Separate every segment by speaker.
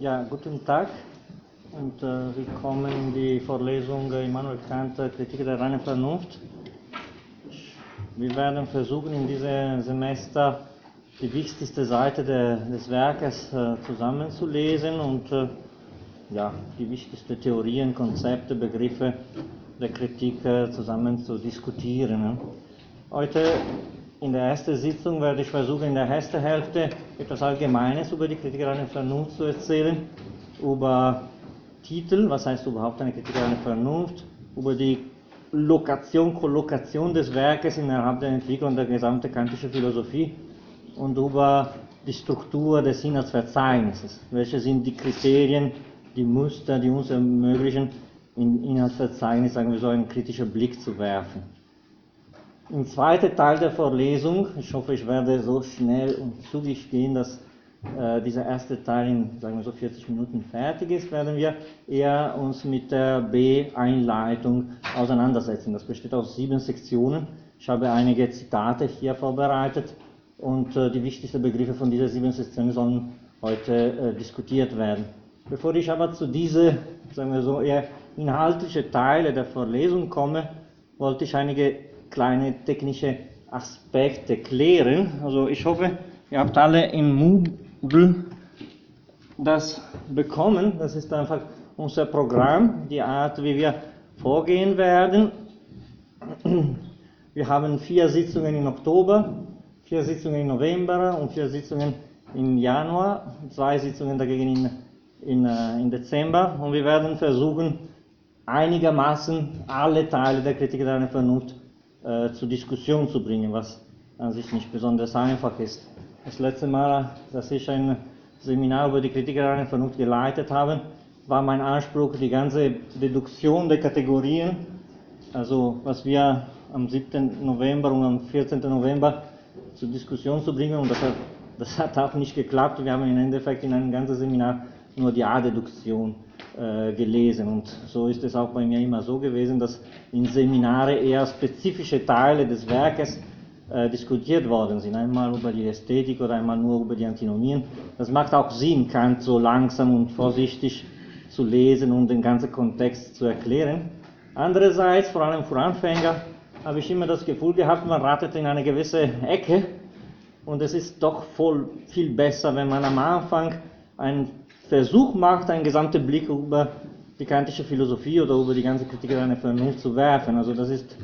Speaker 1: Ja, guten Tag und äh, willkommen in die Vorlesung Immanuel Kant, Kritik der reinen Vernunft. Wir werden versuchen, in diesem Semester die wichtigste Seite der, des Werkes äh, zusammenzulesen und äh, ja, die wichtigsten Theorien, Konzepte, Begriffe der Kritik äh, zusammen zu diskutieren. Heute in der ersten Sitzung werde ich versuchen, in der ersten Hälfte etwas Allgemeines über die Kritik der Vernunft zu erzählen, über Titel, was heißt überhaupt eine Kritik der Vernunft, über die Lokation, Kollokation des Werkes innerhalb der Entwicklung der gesamten kantischen Philosophie und über die Struktur des Inhaltsverzeichnisses. Welche sind die Kriterien, die Muster, die uns ermöglichen, in Inhaltsverzeichnis, sagen wir so, einen kritischen Blick zu werfen. Im zweiten Teil der Vorlesung, ich hoffe, ich werde so schnell und zügig gehen, dass äh, dieser erste Teil in, sagen wir so, 40 Minuten fertig ist, werden wir eher uns mit der B-Einleitung auseinandersetzen. Das besteht aus sieben Sektionen. Ich habe einige Zitate hier vorbereitet und äh, die wichtigsten Begriffe von dieser sieben Sektionen sollen heute äh, diskutiert werden. Bevor ich aber zu diesen, sagen wir so, eher inhaltlichen Teile der Vorlesung komme, wollte ich einige kleine technische Aspekte klären. Also ich hoffe, ihr habt alle in Moodle das bekommen. Das ist einfach unser Programm, die Art, wie wir vorgehen werden. Wir haben vier Sitzungen im Oktober, vier Sitzungen im November und vier Sitzungen im Januar, zwei Sitzungen dagegen in, in, äh, in Dezember und wir werden versuchen, einigermaßen alle Teile der Kritik der Vernunft äh, zur Diskussion zu bringen, was an sich nicht besonders einfach ist. Das letzte Mal, dass ich ein Seminar über die Kritik der Vernunft geleitet habe, war mein Anspruch, die ganze Deduktion der Kategorien, also was wir am 7. November und am 14. November zur Diskussion zu bringen, und das hat, das hat auch nicht geklappt. Wir haben im Endeffekt in einem ganzen Seminar nur die A-Deduktion äh, gelesen. Und so ist es auch bei mir immer so gewesen, dass in Seminare eher spezifische Teile des Werkes äh, diskutiert worden sind. Einmal über die Ästhetik oder einmal nur über die Antinomien. Das macht auch Sinn, Kant so langsam und vorsichtig zu lesen und den ganzen Kontext zu erklären. Andererseits, vor allem für Anfänger, habe ich immer das Gefühl gehabt, man ratet in eine gewisse Ecke und es ist doch voll viel besser, wenn man am Anfang einen Versuch macht, einen gesamten Blick über die kantische Philosophie oder über die ganze Kritik der Vernunft zu werfen. Also das ist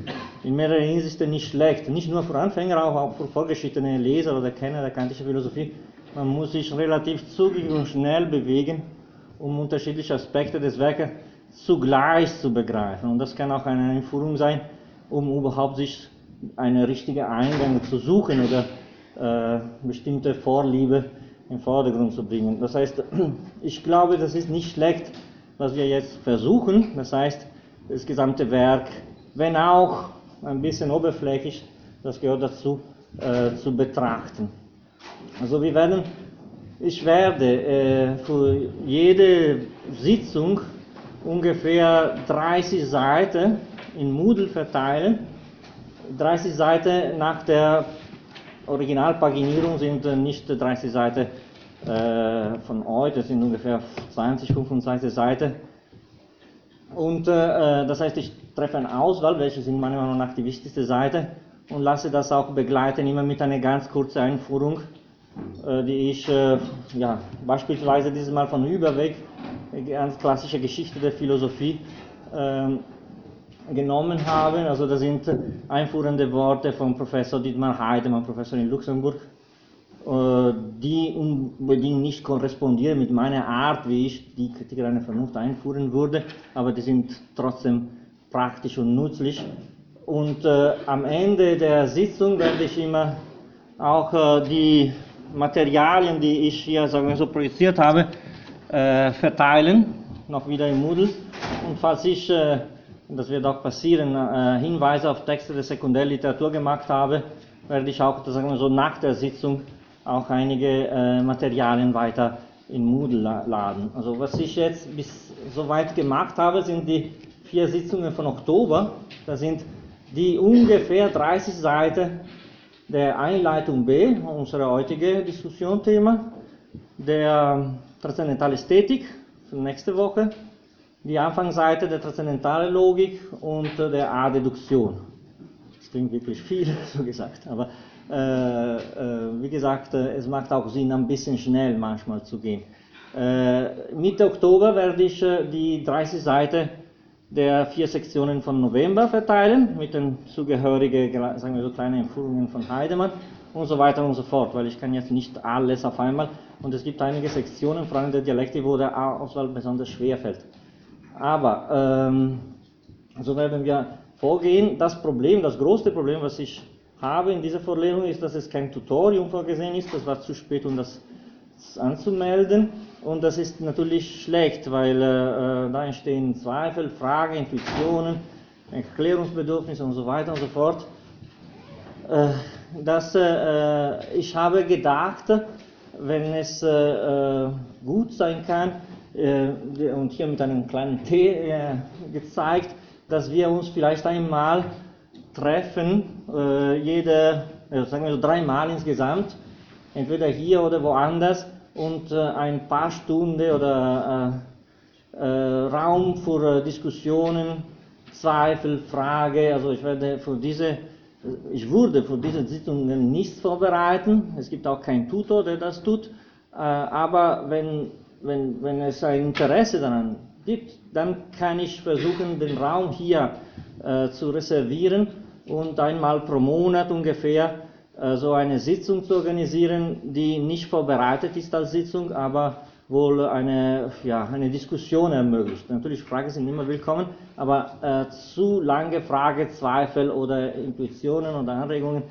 Speaker 1: in mehreren Hinsichten nicht schlecht. Nicht nur für Anfänger, auch für vorgeschichtene Leser oder Kenner der kantischen Philosophie. Man muss sich relativ zügig und schnell bewegen, um unterschiedliche Aspekte des Werkes zugleich zu begreifen. Und das kann auch eine Einführung sein, um überhaupt sich einen richtigen Eingang zu suchen oder äh, bestimmte Vorliebe in Vordergrund zu bringen. Das heißt, ich glaube, das ist nicht schlecht, was wir jetzt versuchen. Das heißt, das gesamte Werk, wenn auch ein bisschen oberflächlich, das gehört dazu, äh, zu betrachten. Also wir werden, ich werde äh, für jede Sitzung ungefähr 30 Seiten in Moodle verteilen. 30 Seiten nach der Originalpaginierung sind nicht 30 Seiten äh, von das sind ungefähr 20, 25 Seiten. Und äh, das heißt, ich treffe eine Auswahl, welche sind meiner Meinung nach die wichtigste Seite und lasse das auch begleiten, immer mit einer ganz kurzen Einführung, äh, die ich äh, ja, beispielsweise dieses Mal von Überweg, ganz klassische Geschichte der Philosophie, ähm, genommen habe. Also das sind einführende Worte von Professor Dietmar Heidemann, Professor in Luxemburg, äh, die unbedingt nicht korrespondieren mit meiner Art, wie ich die Kritik einer Vernunft einführen würde, aber die sind trotzdem praktisch und nützlich. Und äh, am Ende der Sitzung werde ich immer auch äh, die Materialien, die ich hier sagen wir so projiziert habe, äh, verteilen, noch wieder im Moodle. Und falls ich, äh, das wird auch passieren, äh, Hinweise auf Texte der Sekundärliteratur gemacht habe, werde ich auch, sagen wir so, nach der Sitzung auch einige äh, Materialien weiter in Moodle laden. Also was ich jetzt bis soweit gemacht habe, sind die vier Sitzungen von Oktober. Das sind die ungefähr 30 Seiten der Einleitung B, unser heutiges Diskussionsthema, der transzendentale Ästhetik für nächste Woche, die Anfangsseite der transzendentalen Logik und der A-Deduktion. Das klingt wirklich viel, so gesagt, aber äh, äh, wie gesagt, äh, es macht auch Sinn, ein bisschen schnell manchmal zu gehen. Äh, Mitte Oktober werde ich äh, die 30 Seiten der vier Sektionen von November verteilen, mit den zugehörigen, sagen wir so, kleinen Empfehlungen von Heidemann und so weiter und so fort, weil ich kann jetzt nicht alles auf einmal und es gibt einige Sektionen, vor allem der Dialekte, wo der Auswahl besonders schwer fällt. Aber ähm, so werden wir vorgehen. Das Problem, das größte Problem, was ich habe in dieser Vorlesung, ist, dass es kein Tutorium vorgesehen ist. Das war zu spät, um das anzumelden. Und das ist natürlich schlecht, weil äh, da entstehen Zweifel, Fragen, Intuitionen, Erklärungsbedürfnisse und so weiter und so fort. Äh, dass, äh, ich habe gedacht, wenn es äh, äh, gut sein kann, äh, und hier mit einem kleinen T gezeigt, dass wir uns vielleicht einmal treffen, jede, sagen wir so dreimal insgesamt, entweder hier oder woanders, und äh, ein paar Stunden oder äh, äh, Raum für Diskussionen, Zweifel, Frage. Also ich werde für diese, ich würde für diese Sitzungen nichts vorbereiten. Es gibt auch keinen Tutor, der das tut. aber wenn, wenn, wenn es ein Interesse daran gibt, dann kann ich versuchen, den Raum hier zu reservieren und einmal pro Monat ungefähr äh, so eine Sitzung zu organisieren, die nicht vorbereitet ist als Sitzung, aber wohl eine, ja, eine Diskussion ermöglicht. Natürlich, Fragen sind immer willkommen, aber äh, zu lange Frage, Zweifel oder Intuitionen oder Anregungen,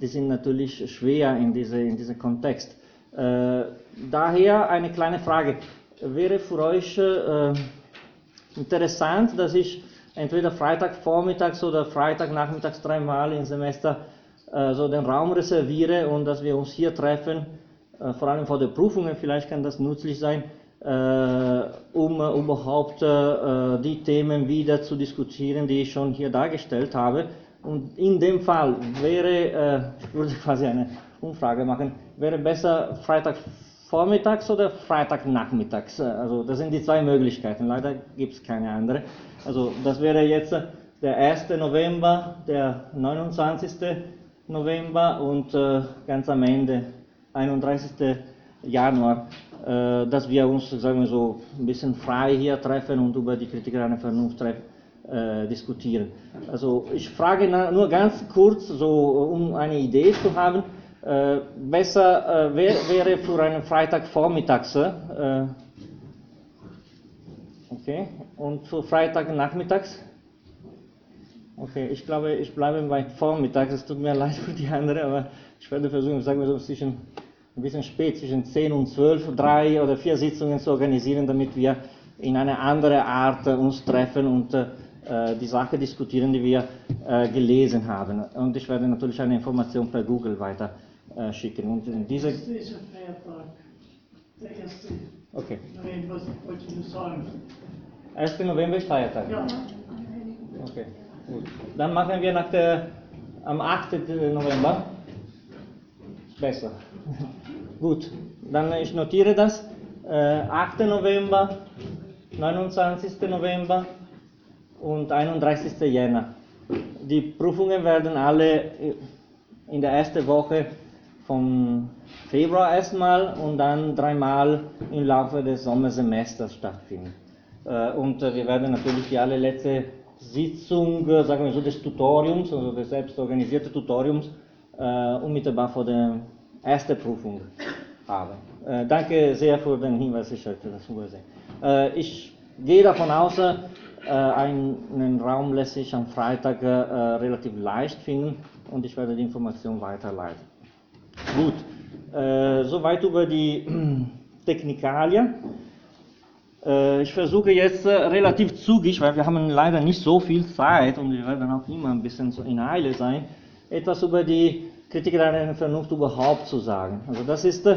Speaker 1: die sind natürlich schwer in, diese, in diesem Kontext. Äh, daher eine kleine Frage. Wäre für euch äh, interessant, dass ich entweder Freitagvormittags oder Freitagnachmittags dreimal im Semester äh, so den Raum reserviere und dass wir uns hier treffen, äh, vor allem vor den Prüfungen, vielleicht kann das nützlich sein, äh, um überhaupt die Themen wieder zu diskutieren, die ich schon hier dargestellt habe. Und in dem Fall wäre, ich würde quasi eine Umfrage machen, wäre besser Freitag vormittags oder Freitagnachmittags. Also das sind die zwei Möglichkeiten. Leider gibt es keine andere. Also das wäre jetzt der 1. November, der 29. November und äh, ganz am Ende, 31. Januar, äh, dass wir uns, sagen wir so, ein bisschen frei hier treffen und über die Kritik einer Vernunft äh, diskutieren. Also ich frage nur ganz kurz, so um eine Idee zu haben, äh, besser äh, wär, wäre für einen Freitagvormittags, äh, okay, und für Freitagnachmittags? Okay, ich glaube, ich bleibe bei Vormittag. Es tut mir leid für die anderen, aber ich werde versuchen, sagen wir so, zwischen ein bisschen spät, zwischen 10 und 12, drei oder vier Sitzungen zu organisieren, damit wir in eine andere Art äh, uns treffen und äh, die Sache diskutieren, die wir äh, gelesen haben. Und ich werde natürlich eine Information per Google weiter äh, schicken. Und in diese
Speaker 2: Das ist ein Feiertag. Der 1.
Speaker 1: Okay.
Speaker 2: November, was wolltest du sagen?
Speaker 1: 1. November ist Feiertag.
Speaker 2: Ja,
Speaker 1: Okay. Gut. Dann machen wir nach der, am 8. November. Besser. Gut, dann ich notiere das. Äh, 8. November, 29. November und 31. Jänner. Die Prüfungen werden alle in der ersten Woche vom Februar erstmal und dann dreimal im Laufe des Sommersemesters stattfinden. Äh, und äh, wir werden natürlich die allerletzte Sitzung, äh, sagen wir so, des Tutoriums, also des selbstorganisierten Tutoriums, unmittelbar vor der ersten Prüfung haben. Danke sehr für den Hinweis, ich hatte das übersehen. Ich gehe davon aus, einen Raum lässt sich am Freitag relativ leicht finden und ich werde die Information weiterleiten. Gut, soweit über die Technikalien. Äh, ich versuche jetzt äh, relativ zügig, weil wir haben leider nicht so viel Zeit und wir werden auch immer ein bisschen so in Eile sein, etwas über die Kritik der Vernunft überhaupt zu sagen. Also das ist äh,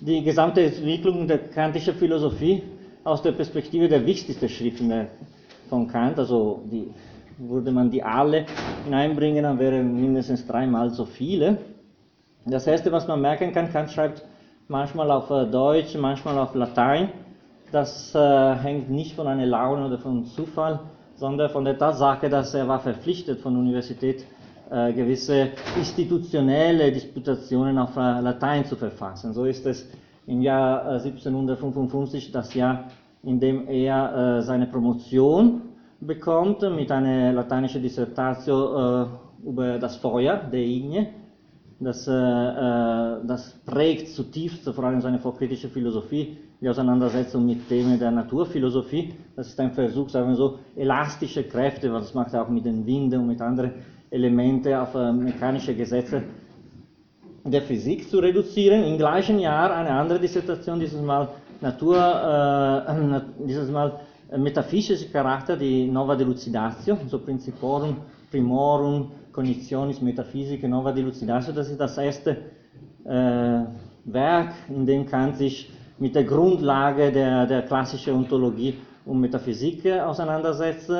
Speaker 1: die gesamte Entwicklung der kantischen Philosophie aus der Perspektive der wichtigsten Schriften von Kant. Also die, würde man die alle hineinbringen, dann wären mindestens dreimal so viele. Das erste, was man merken kann, Kant schreibt manchmal auf äh, Deutsch, manchmal auf Latein. Das äh, hängt nicht von einer Laune oder von Zufall, sondern von der Tatsache, dass er war verpflichtet von der Universität äh, gewisse institutionelle Disputationen auf äh, Latein zu verfassen. So ist es im Jahr 1755 äh, das Jahr, in dem er äh, seine Promotion bekommt mit einer lateinischen Dissertation über das Feuer der Igne das, äh, äh, das prägt zutiefst vor allem seine vorkritische Philosophie, die Auseinandersetzung mit Themen der Naturphilosophie. Das ist ein Versuch, sagen wir so, elastische Kräfte, was macht er auch mit den Winden und mit anderen Elementen auf äh, mechanische Gesetze der Physik zu reduzieren. Im gleichen Jahr eine andere Dissertation, dieses Mal Natur, äh, dieses Mal metaphysischer Charakter, die Nova Delucidatio, so Principorum Primorum Cognitionis Metaphysica Nova Delucidatio. Das ist das erste äh, Werk, in dem Kant sich mit der Grundlage der, der klassischen Ontologie und Metaphysik auseinandersetzt.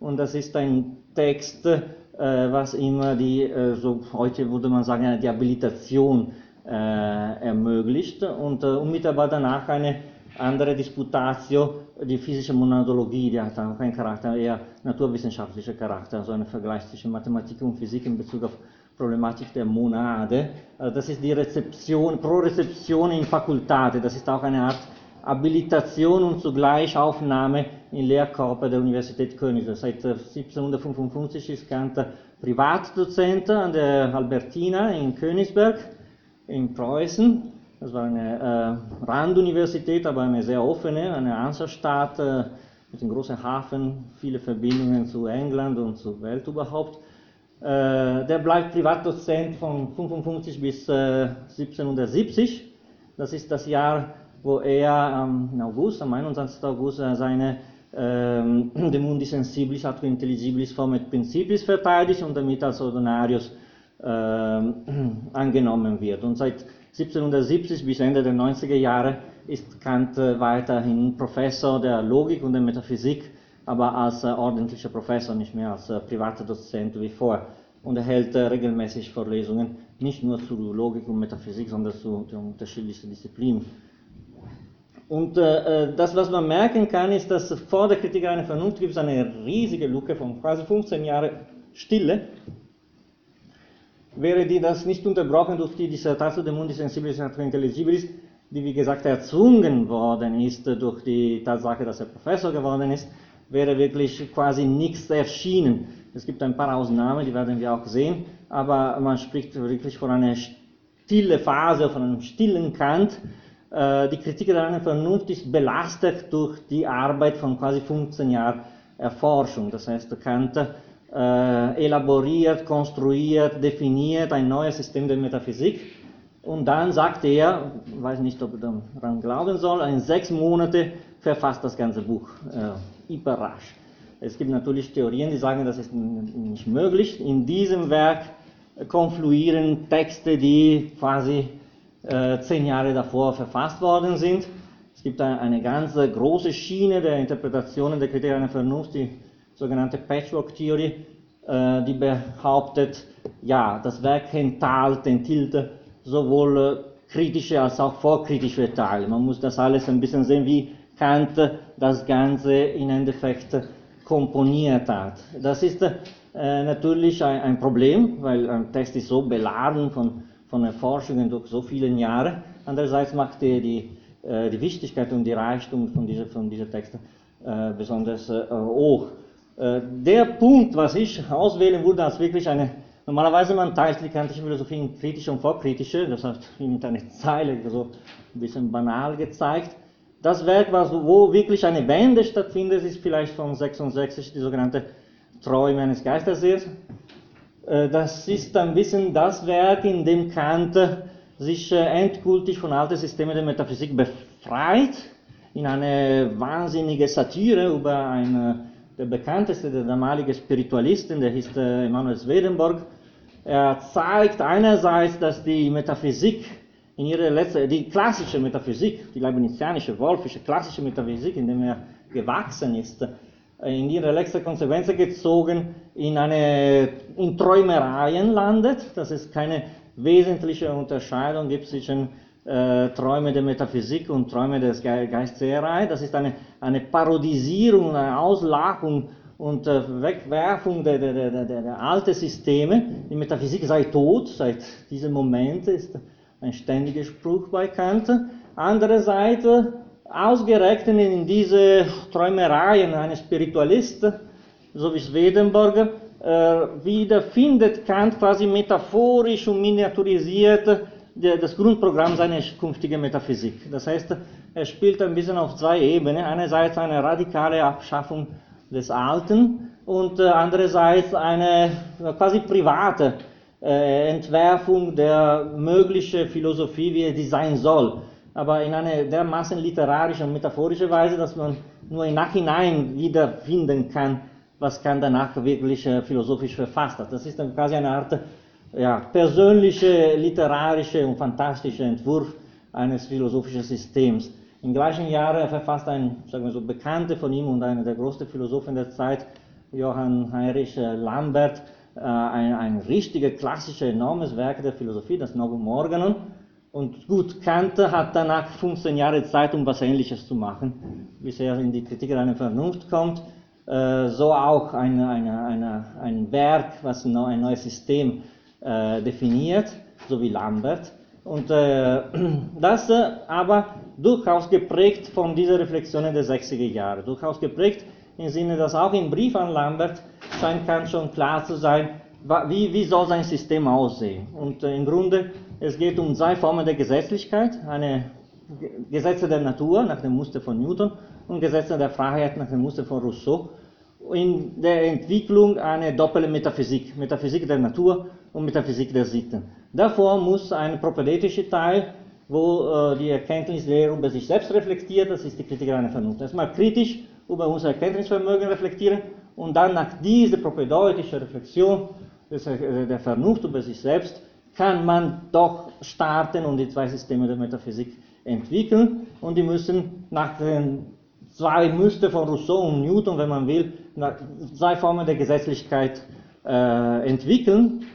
Speaker 1: Und das ist ein Text, äh, was immer die, äh, so heute würde man sagen, die Habilitation äh, ermöglicht und unmittelbar danach eine andere Disputatio, die physische Monadologie, die hat auch einen Charakter, eher naturwissenschaftlicher Charakter, also ein Vergleich zwischen Mathematik und Physik in Bezug auf Problematik der Monade. Das ist die Rezeption, Pro-Rezeption in Fakultate, das ist auch eine Art Habilitation und zugleich Aufnahme in Lehrkörper der Universität Königsberg. Seit 1755 ist Kant Privatdozent an der Albertina in Königsberg in Preußen das war eine äh, Randuniversität, aber eine sehr offene, eine Hanseastadt äh, mit einem großen Hafen, viele Verbindungen zu England und zur Welt überhaupt. Äh, der bleibt Privatdozent von 55 bis 1770. Äh, das ist das Jahr, wo er im August, am 21. August, äh, seine ähm, De Mundi Sensibilis Atque Intelligibilis Formet Principis verteidigt und damit als Ordinarius ähm, angenommen wird. Und seit 1770 bis Ende der 90er Jahre ist Kant äh, weiterhin Professor der Logik und der Metaphysik, aber als äh, ordentlicher Professor, nicht mehr als äh, privater Dozent wie vor. Und er hält regelmäßig Vorlesungen, nicht nur zu Logik und Metaphysik, sondern zu den unterschiedlichsten Disziplinen. Und äh, das, was man merken kann, ist, dass vor der Kritik einer Vernunft gibt es eine riesige Lücke von quasi 15 Jahren Stille wäre die das nicht unterbrochen durch die Dissertatio de Mundi Sensibilis et Intelligibilis, die wie gesagt erzwungen worden ist durch die Tatsache, dass er Professor geworden ist, wäre wirklich quasi nichts erschienen. Es gibt ein paar Ausnahmen, die werden wir auch sehen, aber man spricht wirklich von einer stille Phase, von einem stillen Kant. Äh, die Kritik der Vernunft ist belastet durch die Arbeit von quasi 15 Jahren Erforschung. Das heißt, Kant äh, elaboriert, konstruiert, definiert ein neues System der Metaphysik. Und dann sagt er, weiß nicht, ob er daran glauben soll, in sechs Monate verfasst das ganze Buch. Äh, überrascht. Es gibt natürlich Theorien, die sagen, das ist nicht möglich. In diesem Werk konfluieren Texte, die quasi äh, zehn Jahre davor verfasst worden sind. Es gibt eine ganz große Schiene der Interpretationen der Kriterien der Vernunft, die sogenannte Patchwork-Theorie, äh, die behauptet, ja, das Werk enthält, enthält sowohl äh, kritische als auch vorkritische Teile. Man muss das alles ein bisschen sehen, wie Kant das Ganze in Endeffekt komponiert hat. Das ist äh, natürlich ein, Problem, weil ein Text ist so beladen von, von Erforschungen durch so viele Jahre. Andererseits macht die, die, die Wichtigkeit und die Reichtum von dieser, von dieser Texte äh, besonders hoch. Äh, der Punkt, was ich auswählen würde, als wirklich eine, normalerweise man teilt die kantische Philosophie in kritische und vorkritische, das hat mit einer Zeile so ein bisschen banal gezeigt. Das Werk, was, wo wirklich eine Wende stattfindet, ist vielleicht von 66, die sogenannte Träume eines Geistersehers. Äh, das ist ein bisschen das Werk, in dem Kant sich äh, endgültig von alten Systemen der Metaphysik befreit, in eine wahnsinnige Satire über eine der bekannteste der damaligen Spiritualisten, der hieß äh, Emanuel Swedenborg. Er zeigt einerseits, dass die Metaphysik in ihrer letzten, die klassische Metaphysik, die leibnizianische, wolfische, klassische Metaphysik, in der er gewachsen ist, äh, in ihre letzte Konsequenz gezogen in eine, in Träumereien landet, dass es keine wesentliche Unterscheidung gibt zwischen äh, Träume der Metaphysik und Träume des Ge Geistseherei. Das ist eine, eine Parodisierung, eine Auslachung und äh, Wegwerfung der, der, der, der, alten Systeme. Die Metaphysik sei tot, seit diesem Moment ist ein ständiger Spruch bei Kant. Andererseits, ausgerechnet in diese Träumereien eines Spiritualisten, so wie Swedenborg, äh, wiederfindet Kant quasi metaphorisch und miniaturisiert das Grundprogramm seiner künftigen Metaphysik. Das heißt, er spielt ein bisschen auf zwei Ebenen. Einerseits eine radikale Abschaffung des Alten und äh, andererseits eine quasi private äh, Entwerfung der möglichen Philosophie, wie die sein soll. Aber in einer dermaßen literarischen und metaphorischen Weise, dass man nur im Nachhinein wiederfinden kann, was Kant danach wirklich äh, philosophisch verfasst hat. Das ist dann quasi eine Art ja, persönliche, literarische und fantastische Entwurf eines philosophischen Systems. Im gleichen Jahr verfasst ein, sagen wir so, Bekannter von ihm und einer der größten Philosophen der Zeit, Johann Heinrich äh, Lambert, äh, ein, ein richtiges, klassisches, enormes Werk der Philosophie, das Novum Organon. Und gut, Kant hat danach 15 Jahre Zeit, um was Ähnliches zu machen, bis er in die Kritik einer Vernunft kommt. Äh, so auch ein, eine, eine, ein Werk, was ein neues System äh, definiert, so wie Lambert. Und äh, das äh, aber durchaus geprägt von dieser Reflexionen der 60er Jahre, durchaus geprägt im Sinne, dass auch im Brief an Lambert scheint kann schon klar zu sein, wie, wie soll sein System aussehen. Und äh, im Grunde, es geht um zwei Formen der Gesetzlichkeit, eine Gesetze der Natur nach dem Muster von Newton und Gesetze der Freiheit nach dem Muster von Rousseau. In der Entwicklung eine doppelte Metaphysik, Metaphysik der Natur und Metaphysik der Sitten. Davor muss ein propedeutischer Teil, wo äh, die Erkenntnislehre über sich selbst reflektiert, das ist die Kritik einer Vernunft. Erstmal kritisch über unser Erkenntnisvermögen reflektieren und dann nach dieser propädeutischen Reflexion äh, der Vernunft über sich selbst kann man doch starten und die zwei Systeme der Metaphysik entwickeln und die müssen nach den zwei Muster von Rousseau und Newton, wenn man will, zwei Formen der Gesetzlichkeit äh, entwickeln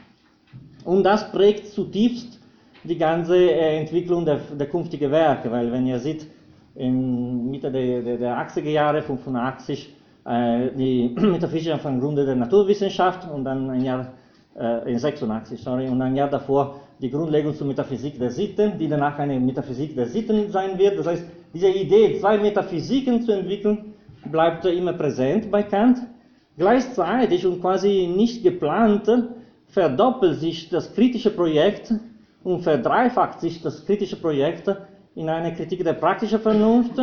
Speaker 1: und das prägt zutiefst die ganze äh, Entwicklung der, der künftigen Werke, weil wenn ihr seht, in Mitte der, der, der 80er Jahre, 85, äh, die Metaphysik von Grunde der Naturwissenschaft und dann ein Jahr, äh, in 86, sorry, und ein Jahr davor die Grundlegung zur Metaphysik der Sitten, die danach eine Metaphysik der Sitten sein wird. Das heißt, diese Idee, zwei Metaphysiken zu entwickeln, bleibt immer präsent bei Kant. Gleichzeitig und quasi nicht geplant verdoppelt sich das kritische Projekt und verdreifacht sich das kritische Projekt in eine Kritik der praktischen Vernunft,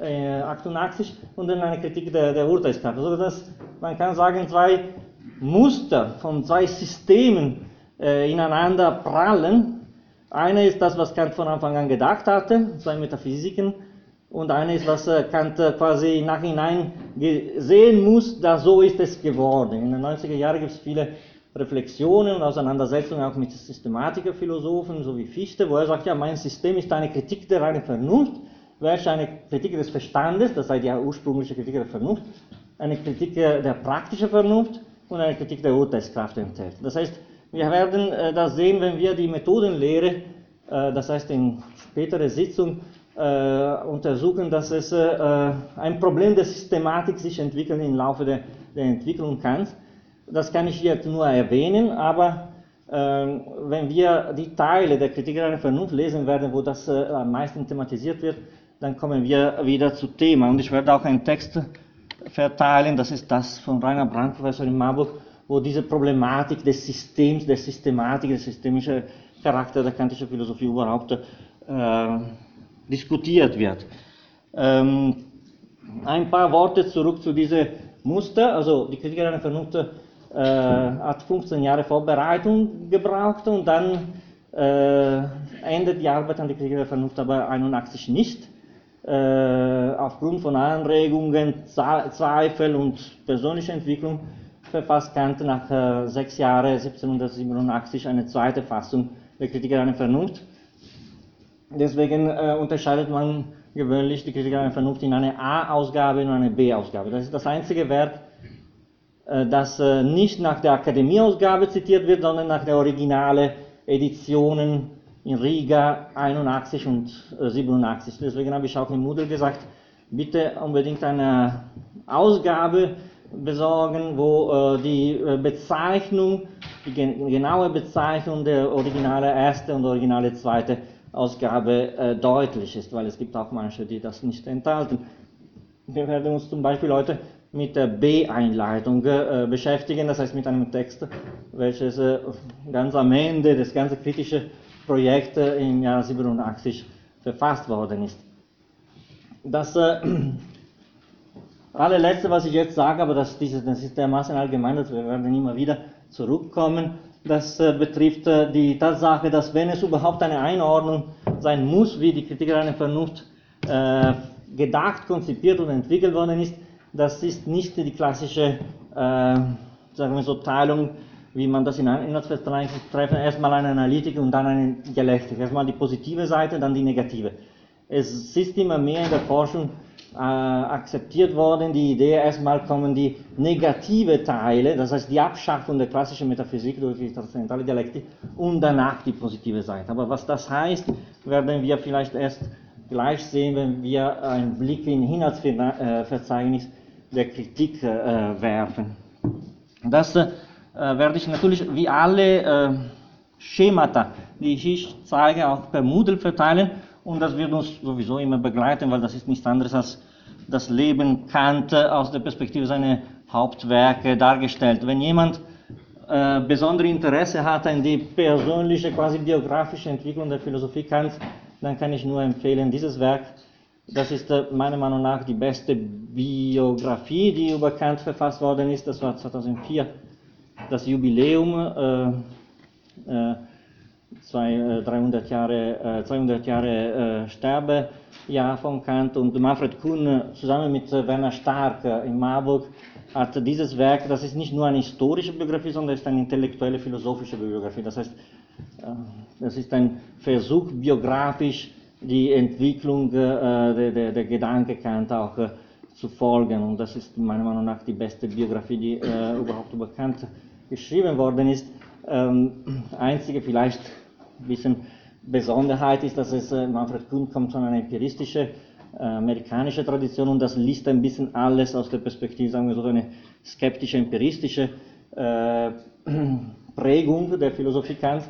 Speaker 1: äh, 88, und in eine Kritik der, der Urteilskraft. Also das, man kann sagen, zwei Muster von zwei Systemen äh, ineinander prallen. Eine ist das, was Kant von Anfang an gedacht hatte, zwei Metaphysiken, und eine ist, was äh, Kant quasi nachhinein sehen muss, da so ist es geworden. In den 90er Jahren gibt es viele Reflexionen und Auseinandersetzungen auch mit Systematikerphilosophen, so wie Fichte, wo er sagt, ja, mein System ist eine Kritik der reinen Vernunft, welche eine Kritik des Verstandes, das sei die ursprüngliche Kritik der Vernunft, eine Kritik der praktischen Vernunft und eine Kritik der Urteilskraft enthält. Das heißt, wir werden äh, das sehen, wenn wir die Methodenlehre, äh, das heißt in späterer Sitzung, äh, untersuchen, dass es äh, ein Problem der Systematik sich entwickelt im Laufe der, der Entwicklung Kants das kann ich jetzt nur erwähnen, aber äh, wenn wir die Teile der Kritik der Vernunft lesen werden, wo das äh, am meisten thematisiert wird, dann kommen wir wieder zu Thema. Und ich werde auch einen Text verteilen, das ist das von Rainer Brandt, Professor in Marburg, wo diese Problematik des Systems, der Systematik, der systemische Charakter der kantischen Philosophie überhaupt äh, diskutiert wird. Ähm, ein paar Worte zurück zu diesem Muster, also die Kritik der Vernunft äh, hat 15 Jahre Vorbereitung gebraucht und dann äh, endet die Arbeit an der Kritik der Vernunft aber 81 nicht. Äh, aufgrund von Anregungen, Zweifel und persönlicher Entwicklung verfasst Kant nach äh, sechs Jahren 1787 eine zweite Fassung der Kritik der Vernunft. Deswegen äh, unterscheidet man gewöhnlich die Kritik der Vernunft in eine A-Ausgabe und eine B-Ausgabe. Das ist das einzige Werk, äh, das nicht nach der Akademieausgabe zitiert wird, sondern nach der originalen Editionen in Riga 81 und 87. Deswegen habe ich auch im Moodle gesagt, bitte unbedingt eine Ausgabe besorgen, wo äh, die äh, Bezeichnung, die genaue Bezeichnung der originale erste und originale zweite Ausgabe äh, deutlich ist, weil es gibt auch manche, die das nicht enthalten. Wir werden uns zum Beispiel heute mit der B-Einleitung äh, beschäftigen, das heißt mit einem Text, welches äh, ganz am Ende des ganzen kritischen Projekts im Jahr 87 verfasst worden ist. Das äh, allerletzte, was ich jetzt sage, aber das, dieses, das ist dermaßen allgemein, dass wir werden immer wieder zurückkommen, das äh, betrifft äh, die Tatsache, dass wenn es überhaupt eine Einordnung sein muss, wie die Kritik einer Vernunft äh, gedacht, konzipiert und entwickelt worden ist, das ist nicht die klassische, sagen wir so, Teilung, wie man das in Inhaltsverzeichnissen treffen, erstmal eine Analytik und dann eine Dialektik. Erstmal die positive Seite, dann die negative. Es ist immer mehr in der Forschung äh, akzeptiert worden, die Idee, erstmal kommen die negative Teile, das heißt die Abschaffung der klassischen Metaphysik durch die transzendentale Dialektik und danach die positive Seite. Aber was das heißt, werden wir vielleicht erst gleich sehen, wenn wir einen Blick in Inhaltsverzeichnis der Kritik äh, werfen. Das äh, werde ich natürlich wie alle äh, Schemata, die ich zeige, auch per Moodle verteilen und das wird uns sowieso immer begleiten, weil das ist nichts anderes als das Leben Kant aus der Perspektive seiner Hauptwerke dargestellt. Wenn jemand äh, besondere Interesse hat an die persönliche, quasi biografische Entwicklung der Philosophie Kants, dann kann ich nur empfehlen, dieses Werk, das ist äh, meiner Meinung nach die beste Biografie, die über Kant verfasst worden ist. Das war 2004 das Jubiläum. Äh, äh, zwei, 300 äh, Jahre, 200 äh, Jahre äh, Sterbejahr von Kant und Manfred Kuhn zusammen mit Werner Stark in Marburg hat dieses Werk, das ist nicht nur eine historische Biografie, sondern ist eine intellektuelle, philosophische Biografie. Das heißt, das ist ein Versuch, biografisch die Entwicklung der, der, der Gedanke Kant auch zu folgen. Und das ist meiner Meinung nach die beste Biografie, die überhaupt über Kant geschrieben worden ist. Ähm, einzige vielleicht bisschen Besonderheit ist, dass es, äh, Manfred Kuhn kommt von einer empiristischen äh, amerikanische Tradition und das liest ein bisschen alles aus der Perspektive, sagen wir so, eine skeptische, empiristische äh, Prägung der Philosophie Kant,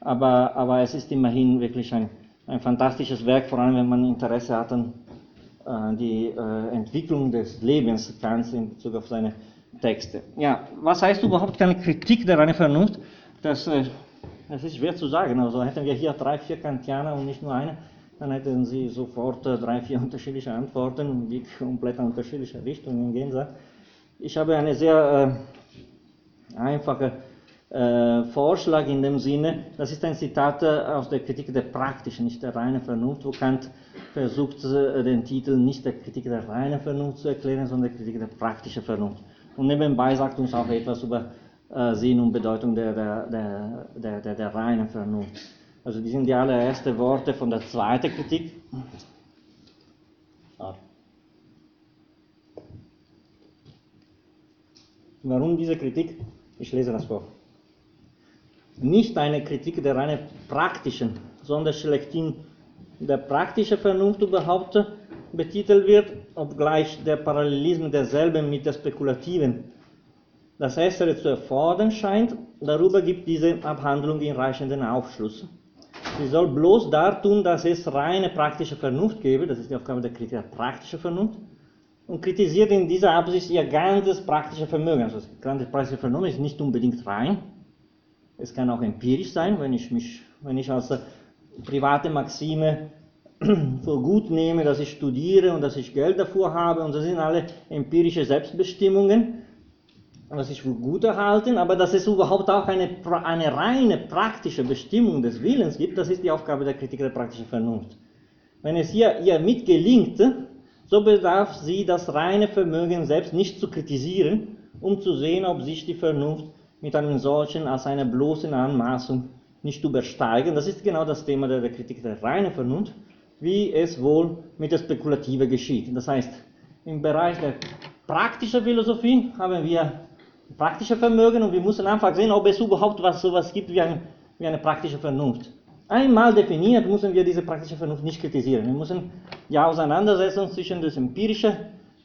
Speaker 1: aber, aber es ist immerhin wirklich ein, ein fantastisches Werk, vor allem wenn man Interesse hat an äh, die äh, Entwicklung des Lebens Kants in Bezug auf seine Texte. Ja, was heißt überhaupt keine Kritik der reinen Vernunft? Das, das ist schwer zu sagen. Also hätten wir hier drei, vier Kantianer und nicht nur eine, dann hätten sie sofort äh, drei, vier unterschiedliche Antworten, die komplett unterschiedliche Richtungen gehen. Ich habe eine sehr äh, einfache äh, Vorschlag in dem Sinne, das ist ein Zitat äh, aus der Kritik der praktischen, nicht der reinen Vernunft, wo Kant versucht, äh, den Titel nicht der Kritik der reinen Vernunft zu erklären, sondern der Kritik der praktischen Vernunft. Und nebenbei sagt uns auch etwas über äh, Sinn und Bedeutung der, der, der, der, der, reinen Vernunft. Also die sind die allerersten Worte von der zweiten Kritik. Warum diese Kritik? Ich lese das vor. Nicht eine Kritik der reinen praktischen, sondern schlechthin der praktischen Vernunft überhaupt betitelt wird, obgleich der Parallelismus derselben mit der spekulativen das Erstere zu erfordern scheint, darüber gibt diese Abhandlung hinreichenden Aufschluss. Sie soll bloß dartun, dass es reine praktische Vernunft gebe, das ist die Aufgabe der Kritik der praktischen Vernunft, und kritisiert in dieser Absicht ihr ganzes praktische Vermögen. Also das ganze praktische Vermögen ist nicht unbedingt rein, es kann auch empirisch sein, wenn ich mich, wenn ich als private Maxime für gut nehme, dass ich studiere und dass ich Geld dafür habe, und das sind alle empirische Selbstbestimmungen, was ich für gut erhalten, aber dass es überhaupt auch eine, eine reine praktische Bestimmung des Willens gibt, das ist die Aufgabe der Kritik der praktischen Vernunft. Wenn es ihr, ihr mitgelingt, so bedarf sie das reine Vermögen selbst nicht zu kritisieren, um zu sehen, ob sich die Vernunft mit einem solchen als einer bloßen Anmaßung nicht übersteigen. Das ist genau das Thema der, der Kritik der reinen Vernunft, wie es wohl mit der Spekulative geschieht. Das heißt, im Bereich der praktischen Philosophie haben wir praktische Vermögen und wir müssen einfach sehen, ob es überhaupt was sowas gibt wie, ein, wie eine praktische Vernunft. einmal definiert, müssen wir diese praktische Vernunft nicht kritisieren. Wir müssen die Auseinandersetzung zwischen der empirischen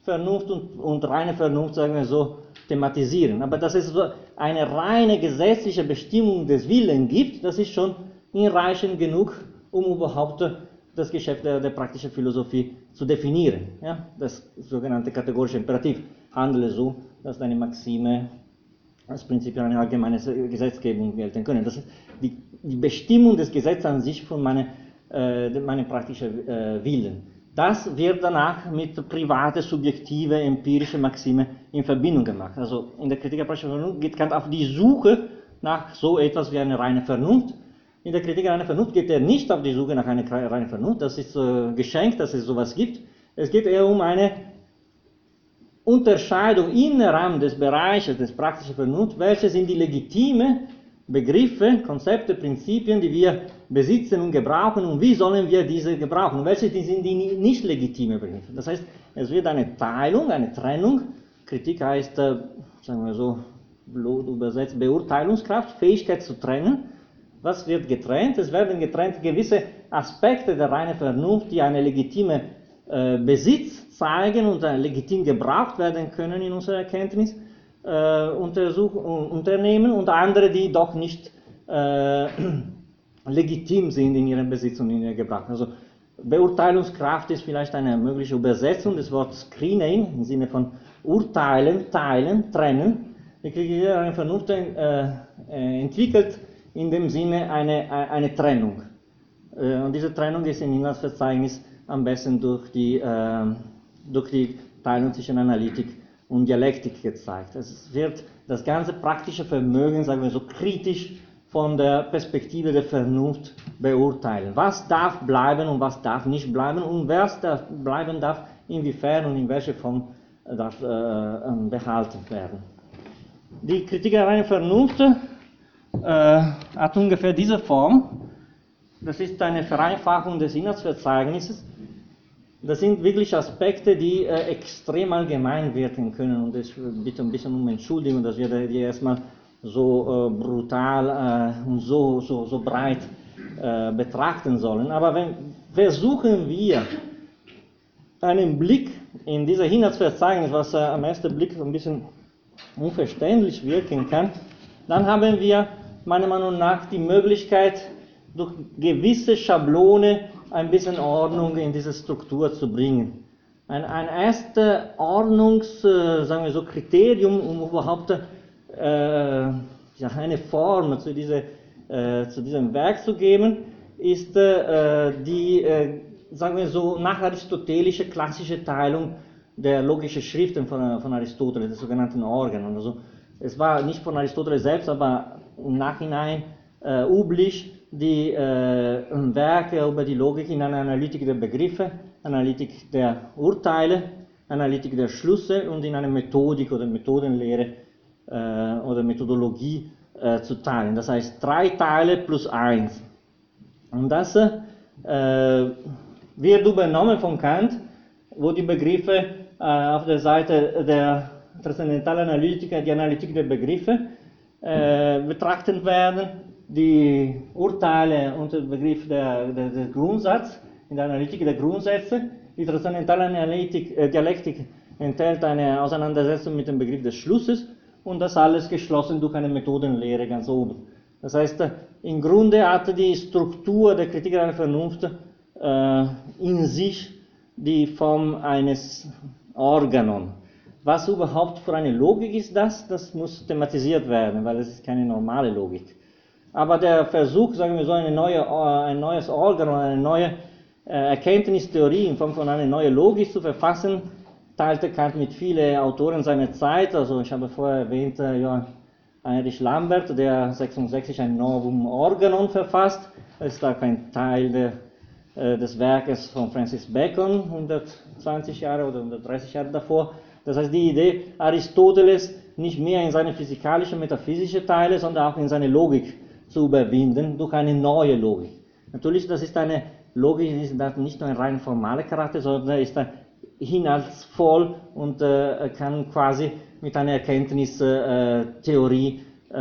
Speaker 1: Vernunft und, und reine Vernunft, sagen wir so, thematisieren. Aber dass es so eine reine gesetzliche Bestimmung des Willens gibt, das ist schon hinreichend genug, um überhaupt das Geschäft der, der praktischen Philosophie zu definieren. Ja? Das sogenannte kategorische Imperativ. Handle so, dass deine Maxime als Prinzip eine allgemeine Gesetzgebung gelten können. Das ist die, die Bestimmung des Gesetzes an sich von meinem äh, meine praktischen äh, Willen. Das wird danach mit private, subjektive, empirische Maxime in Verbindung gemacht. Also in der Kritik der praktischen Vernunft geht Kant auf die Suche nach so etwas wie eine reine Vernunft. In der Kritik einer Vernunft geht er nicht auf die Suche nach einer reinen Vernunft, das ist äh, geschenkt, dass es sowas gibt. Es geht eher um eine Unterscheidung Rahmen des Bereiches des praktischen Vernunft, welche sind die legitime Begriffe, Konzepte, Prinzipien, die wir besitzen und gebrauchen und wie sollen wir diese gebrauchen welche sind die nicht legitime Begriffe. Das heißt, es wird eine Teilung, eine Trennung, Kritik heißt, äh, sagen wir so, blöd übersetzt, Beurteilungskraft, Fähigkeit zu trennen. Was wird getrennt? Es werden getrennt gewisse Aspekte der reinen Vernunft, die eine legitime äh, Besitz zeigen und legitim gebraucht werden können in unserer Erkenntnis äh, untersuch, unternehmen und andere, die doch nicht äh, legitim sind in ihrem Besitz und in ihrem Gebrauch. Also Beurteilungskraft ist vielleicht eine mögliche Übersetzung des Wortes Screening im Sinne von urteilen, teilen, trennen. Die Kriegerin eine Vernunft äh, äh, entwickelt in dem Sinne eine, eine Trennung. Äh, und diese Trennung ist im Inhaltsverzeichnis am besten durch die, äh, durch die Teilung zwischen Analytik und Dialektik gezeigt. Es wird das ganze praktische Vermögen, sagen wir so, kritisch von der Perspektive der Vernunft beurteilen. Was darf bleiben und was darf nicht bleiben und wer darf bleiben darf, inwiefern und in welcher Form darf äh, ähm, behalten werden. Die Kritik der reinen Vernunft äh, hat ungefähr diese Form. Das ist eine Vereinfachung des Inhaltsverzeichnisses das sind wirklich Aspekte, die äh, extrem allgemein wirken können. Und ich bitte ein bisschen um Entschuldigung, dass wir die erstmal so äh, brutal äh, und so, so, so breit äh, betrachten sollen. Aber wenn versuchen wir einen Blick in dieser Inhaltsverzeichnis, was äh, am ersten Blick ein bisschen unverständlich wirken kann, dann haben wir meiner Meinung nach die Möglichkeit, durch gewisse Schablone ein bisschen Ordnung in diese Struktur zu bringen. Ein, ein erstes Ordnungs, äh, sagen wir so, Kriterium, um überhaupt äh, ja, eine Form zu, diese, äh, zu diesem Werk zu geben, ist äh, die, äh, sagen wir so, nach aristotelische klassische Teilung der logischen Schriften von, von Aristoteles, der sogenannten Organen. Also, es war nicht von Aristoteles selbst, aber im Nachhinein üblich, die äh, Werke über die Logik in einer Analytik der Begriffe, Analytik der Urteile, Analytik der Schlüsse und in einer Methodik oder Methodenlehre äh, oder Methodologie äh, zu teilen. Das heißt drei Teile plus eins. Und das wird übernommen von Kant, wo die Begriffe auf der Seite der transzendentalen Analytiker, die Analytik der Begriffe, betrachtet werden die Urteile unter dem Begriff der, der, der Grundsatz, in der Analytik der Grundsätze. Die transzendentale Analytik, äh, Dialektik enthält eine Auseinandersetzung mit dem Begriff des Schlusses und das alles geschlossen durch eine Methodenlehre ganz oben. Das heißt, im Grunde hat die Struktur der Kritik der Vernunft äh, in sich die Form eines Organon. Was überhaupt für eine Logik ist das? Das muss thematisiert werden, weil es ist keine normale Logik. Aber der Versuch, sagen wir so, eine neue, äh, ein neues Organ oder eine neue äh, Erkenntnistheorie in Form von einer neuen Logik zu verfassen, teilte Kant mit vielen Autoren seiner Zeit. Also ich habe vorher erwähnt, äh, Johann Heinrich Lambert, der 66 ein Novum Organon verfasst. Das ist da kein Teil der, des Werkes von Francis Bacon, 120 Jahre oder 130 Jahre davor. Das heißt, die Idee, Aristoteles nicht mehr in seine physikalische, metaphysische Teile, sondern auch in seine Logik zu überwinden durch eine neue Logik. Natürlich, das ist eine Logik, die ist nicht nur ein rein formaler Charakter, sondern ist inhaltsvoll und äh, kann quasi mit einer Erkenntnistheorie äh,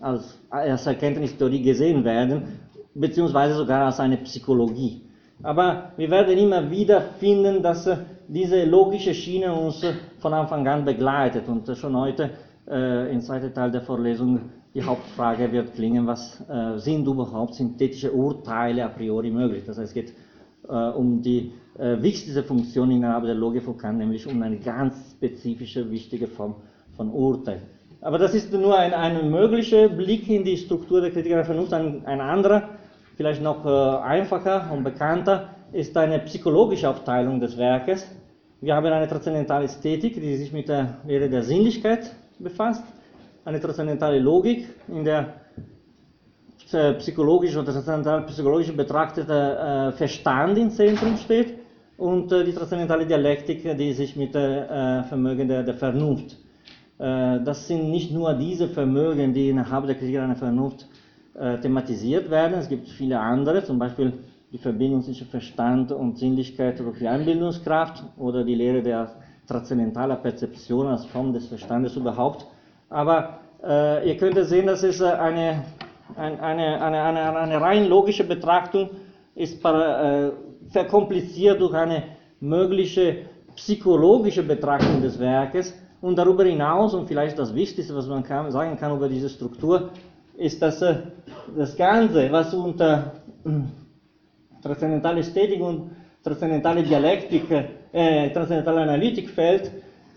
Speaker 1: als, als Erkenntnistheorie gesehen werden, beziehungsweise sogar als eine Psychologie. Aber wir werden immer wieder finden, dass äh, diese logische Schiene uns äh, von Anfang an begleitet. Und äh, schon heute äh, im zweiten Teil der Vorlesung die Hauptfrage wird klingen, was äh, sind überhaupt synthetische Urteile a priori möglich? Das heißt, es geht äh, um die wichtigste Funktion innerhalb der Logik von Kant, nämlich um eine ganz spezifische, wichtige Form von Urteil. Aber das ist nur ein, ein möglicher Blick in die Struktur der Kritik der Vernunft. Ein, ein anderer, vielleicht noch äh, einfacher und bekannter, ist eine psychologische Aufteilung des Werkes. Wir haben eine transzendentale Ästhetik, die sich mit der Lehre der Sinnlichkeit befasst, eine transzendentale Logik, in der äh, psychologisch oder transzendental psychologisch betrachtete äh, Verstand im Zentrum steht und äh, die transzendentale Dialektik, die sich mit dem Vermögen der, der Vernunft äh, das sind nicht nur diese Vermögen, die innerhalb der Kritik einer Vernunft äh, thematisiert werden, es gibt viele andere, zum Beispiel die Verbindung zwischen Verstand und Sinnlichkeit durch die Einbildungskraft oder die Lehre der transzendentalen Perzeption als Form des Verstandes überhaupt. Aber äh, ihr könnt sehen, dass es eine, eine, eine, eine, eine rein logische Betrachtung ist äh, verkompliziert durch eine mögliche psychologische Betrachtung des Werkes und darüber hinaus, und vielleicht das Wichtigste, was man kann, sagen kann über diese Struktur, ist, dass äh, das Ganze, was unter äh, transzendentale Ästhetik und transzendentale Dialektik, äh, transzendentale Analytik fällt,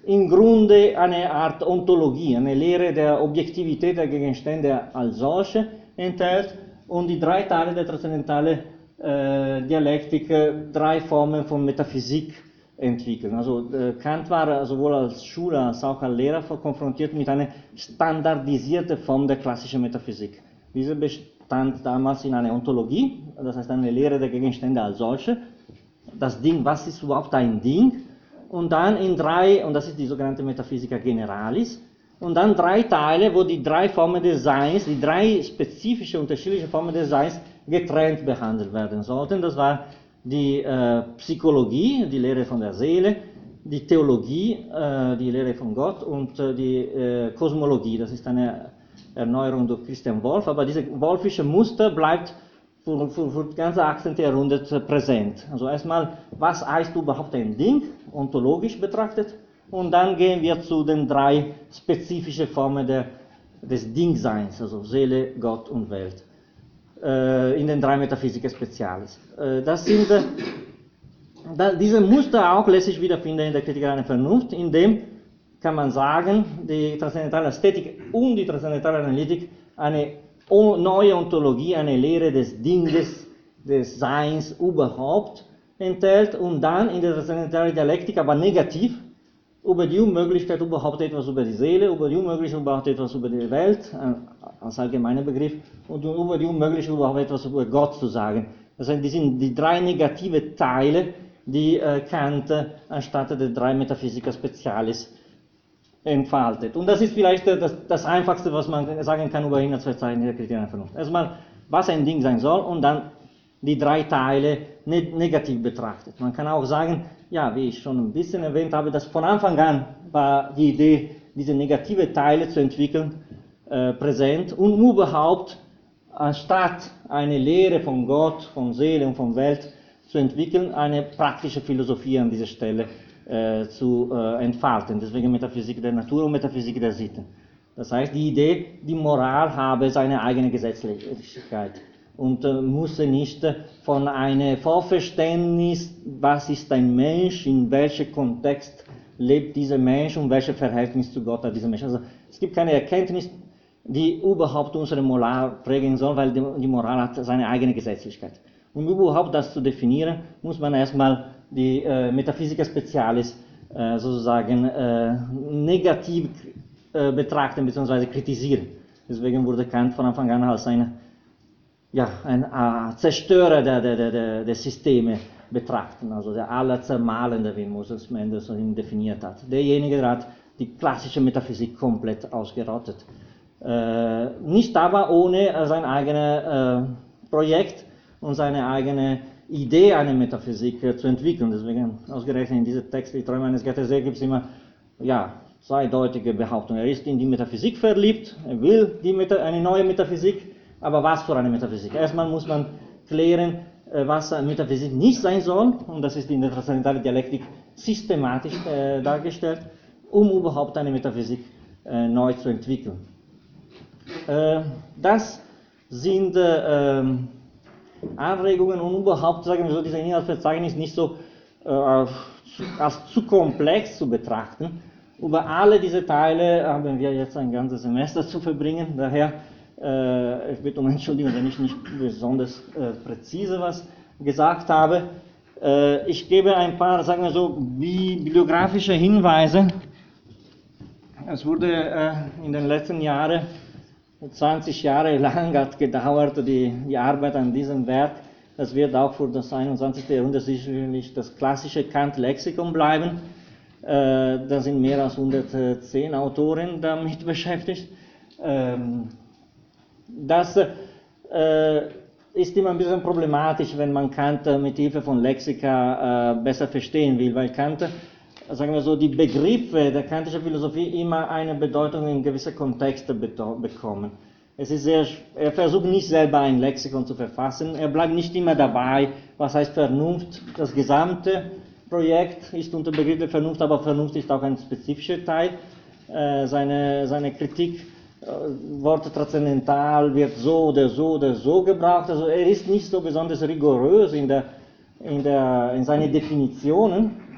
Speaker 1: im Grunde eine Art Ontologie, eine Lehre der Objektivität der Gegenstände als solche enthält und die drei Teile der transzendentalen äh, Dialektik, äh, drei Formen von Metaphysik entwickeln. Also Kant war sowohl als Schüler als auch als Lehrer konfrontiert mit einer standardisierten Form der klassischen Metaphysik. Diese bestand damals in einer Ontologie, das heißt eine Lehre der Gegenstände als solche. Das Ding, was ist überhaupt ein Ding? Und dann in drei, und das ist die sogenannte Metaphysica Generalis, und dann drei Teile, wo die drei Formen des Seins, die drei spezifische, unterschiedliche Formen des Seins getrennt behandelt werden sollten. Das war die äh, Psychologie, die Lehre von der Seele, die Theologie, äh, die Lehre von Gott und äh, die äh, Kosmologie. Das ist eine Erneuerung durch Christian Wolff, aber dieses wolfische Muster bleibt für, für, für die ganze 18. Jahrhundert präsent. Also erstmal, was heißt überhaupt ein Ding, ontologisch betrachtet, und dann gehen wir zu den drei spezifischen Formen der, des Dingseins, also Seele, Gott und Welt. Äh, in den drei Metaphysika Spezialis. Äh, das sind, äh, diese Muster auch lässt sich wiederfinden in der Kritik einer Vernunft, in dem kann man sagen, die transzendentale Ästhetik und die transzendentale Analytik eine neue Ontologie, eine Lehre des Dinges, des Seins überhaupt enthält und dann in der transzendentalen Dialektik aber negativ über die Unmöglichkeit überhaupt etwas über die Seele, über die Unmöglichkeit überhaupt etwas über die Welt, äh, als allgemeiner Begriff, und über die Unmöglichkeit überhaupt etwas über Gott zu sagen. Das sind, die sind die drei negative Teile, die äh, Kant äh, anstatt der drei Metaphysika Spezialis entfaltet. Und das ist vielleicht das, das Einfachste, was man sagen kann über Inhaltsverzeichnis der Kriterien Vernunft. Erstmal, was ein Ding sein soll, und dann die drei Teile ne negativ betrachtet. Man kann auch sagen, ja, wie ich schon ein bisschen erwähnt habe, dass von Anfang an war die Idee, diese negative Teile zu entwickeln, äh, präsent und überhaupt anstatt eine Lehre von Gott, von Seele und von Welt zu entwickeln, eine praktische Philosophie an dieser Stelle äh, zu äh, entfalten. Deswegen Metaphysik der Natur und Metaphysik der Sitten. Das heißt, die Idee, die Moral habe seine eigene Gesetzlichkeit und äh, muss nicht von einem Vorverständnis, was ist ein Mensch, in welchem Kontext lebt dieser Mensch und welches Verhältnis zu Gott hat dieser Mensch. Also es gibt keine Erkenntnis, die überhaupt unsere Moral prägen soll, weil die, die Moral hat seine eigene Gesetzlichkeit. Um überhaupt das zu definieren, muss man erstmal die äh, Metaphysica Specialis äh, sozusagen äh, negativ äh, betrachten bzw. kritisieren. Deswegen wurde Kant von Anfang an als eine ja, ein äh, Zerstörer der, der, der, der Systeme betrachten, also der Allerzermalende, wie Moses Mendelssohn ihn definiert hat. Derjenige, der hat die klassische Metaphysik komplett ausgerottet. Äh, nicht aber ohne sein eigenes Projekt und seine eigene Idee, eine Metaphysik äh, zu entwickeln. Deswegen, ausgerechnet in diesem Text, die Träume eines Gattesee, gibt es immer ja, zweideutige Behauptung. Er ist in die Metaphysik verliebt, er will Meta eine neue Metaphysik, aber was für eine Metaphysik? Erstmal muss man klären, äh, was Metaphysik nicht sein soll, und das ist in der transzendentalen Dialektik systematisch äh, dargestellt, um überhaupt eine Metaphysik äh, neu zu entwickeln. Äh, das sind äh, ähm, Anregungen und überhaupt, sagen wir so, diese Inhaltsverzeichnis nicht so äh, als zu komplex zu betrachten. Über alle diese Teile haben wir jetzt ein ganzes Semester zu verbringen, daher äh, ich bitte um Entschuldigung, wenn ich nicht besonders äh, präzise was gesagt habe. Äh, ich gebe ein paar, sagen wir so, bibliografische Hinweise. Es wurde äh, in den letzten Jahren 20 Jahre lang hat gedauert, die, die Arbeit an diesem Werk. Das wird auch für das 21. Jahrhundert sicherlich das klassische Kant-Lexikon bleiben. Äh, da sind mehr als 110 Autoren damit beschäftigt. Ähm, das äh, ist immer ein bisschen problematisch, wenn man Kant mit Hilfe von Lexika äh, besser verstehen will, weil Kant, sagen wir so, die Begriffe der kantischen Philosophie immer eine Bedeutung in gewisse Kontexte bekommen. Es ist sehr, er versucht nicht selber ein Lexikon zu verfassen, er bleibt nicht immer dabei, was heißt Vernunft. Das gesamte Projekt ist unter Begriff der Vernunft, aber Vernunft ist auch ein spezifischer Teil. Äh, seine, seine Kritik äh, Wort transzendental wird so oder so oder so gebraucht. Also er ist nicht so besonders rigorös in, der, in, der, in seinen Definitionen,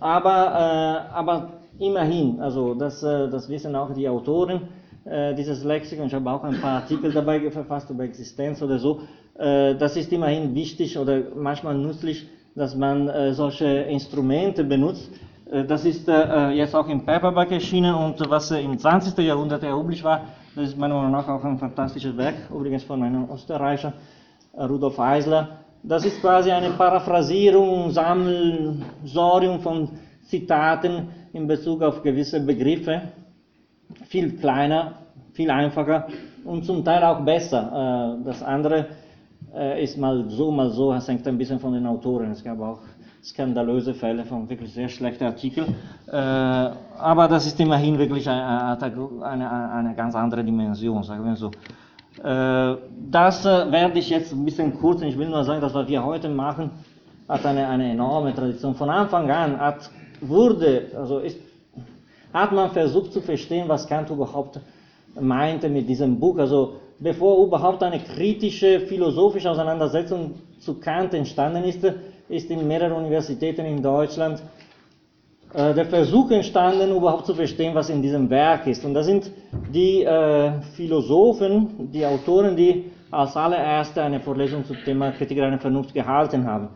Speaker 1: aber, äh, aber immerhin, also das, äh, das wissen auch die Autoren äh, dieses Lexikon, ich habe auch ein paar Artikel dabei verfasst über Existenz oder so, das ist immerhin wichtig oder manchmal nützlich, dass man solche Instrumente benutzt, das ist jetzt auch im Paperback erschienen und was im 20. Jahrhundert erhoblich war, das ist meiner Meinung nach auch ein fantastisches Werk, übrigens von einem Österreicher, Rudolf Eisler. Das ist quasi eine Paraphrasierung, Sammelsorium von Zitaten in Bezug auf gewisse Begriffe. Viel kleiner, viel einfacher und zum Teil auch besser. Das andere ist mal so, mal so, das hängt ein bisschen von den Autoren. Es gab auch skandalöse Fälle von wirklich sehr schlechten Artikeln. Äh, aber das ist immerhin wirklich eine, eine, ganz andere Dimension, sagen wir so. Äh, das äh, werde ich jetzt ein bisschen kurz, ich will nur sagen, dass was wir heute machen, hat eine, eine enorme Tradition. Von Anfang an hat, wurde, also ist, hat man versucht zu verstehen, was Kant überhaupt meinte mit diesem Buch. Also bevor überhaupt eine kritische philosophische Auseinandersetzung zu Kant entstanden ist, ist in mehreren Universitäten in Deutschland äh, der Versuch entstanden, überhaupt zu verstehen, was in diesem Werk ist. Und das sind die äh, Philosophen, die Autoren, die als allererste eine Vorlesung zum Thema Kritik der Vernunft gehalten haben.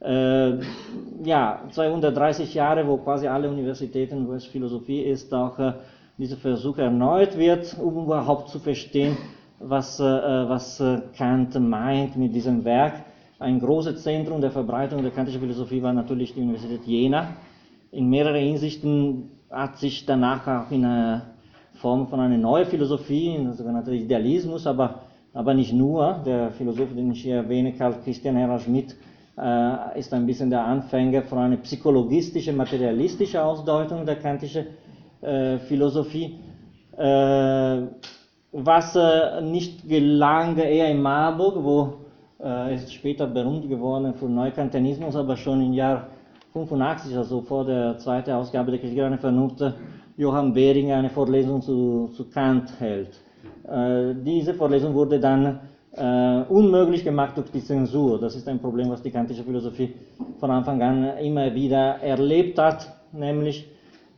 Speaker 1: Äh, ja, 230 Jahre, wo quasi alle Universitäten, wo es Philosophie ist, auch äh, dieser Versuch erneut wird, um überhaupt zu verstehen, was, äh, was äh, Kant meint mit diesem Werk. Ein großes Zentrum der Verbreitung der kantischen Philosophie war natürlich die Universität Jena. In mehreren Hinsichten hat sich danach auch in einer Form von einer neuen Philosophie, in der sogenannten Idealismus, aber, aber nicht nur. Der Philosoph, den ich hier erwähne, Karl Christian Herr Schmidt, äh, ist ein bisschen der Anfänger von einer psychologistischen, materialistischen Ausdeutung der kantischen äh, Philosophie. Äh, was äh, nicht gelang, eher in Marburg, wo äh, ist später berühmt geworden für Neukantianismus, aber schon im Jahr 85, also vor der zweiten Ausgabe der Kritik einer Vernunft, Johann Behringer eine Vorlesung zu, zu Kant hält. Äh, diese Vorlesung wurde dann äh, unmöglich gemacht durch die Zensur. Das ist ein Problem, was die kantische Philosophie von Anfang an immer wieder erlebt hat, nämlich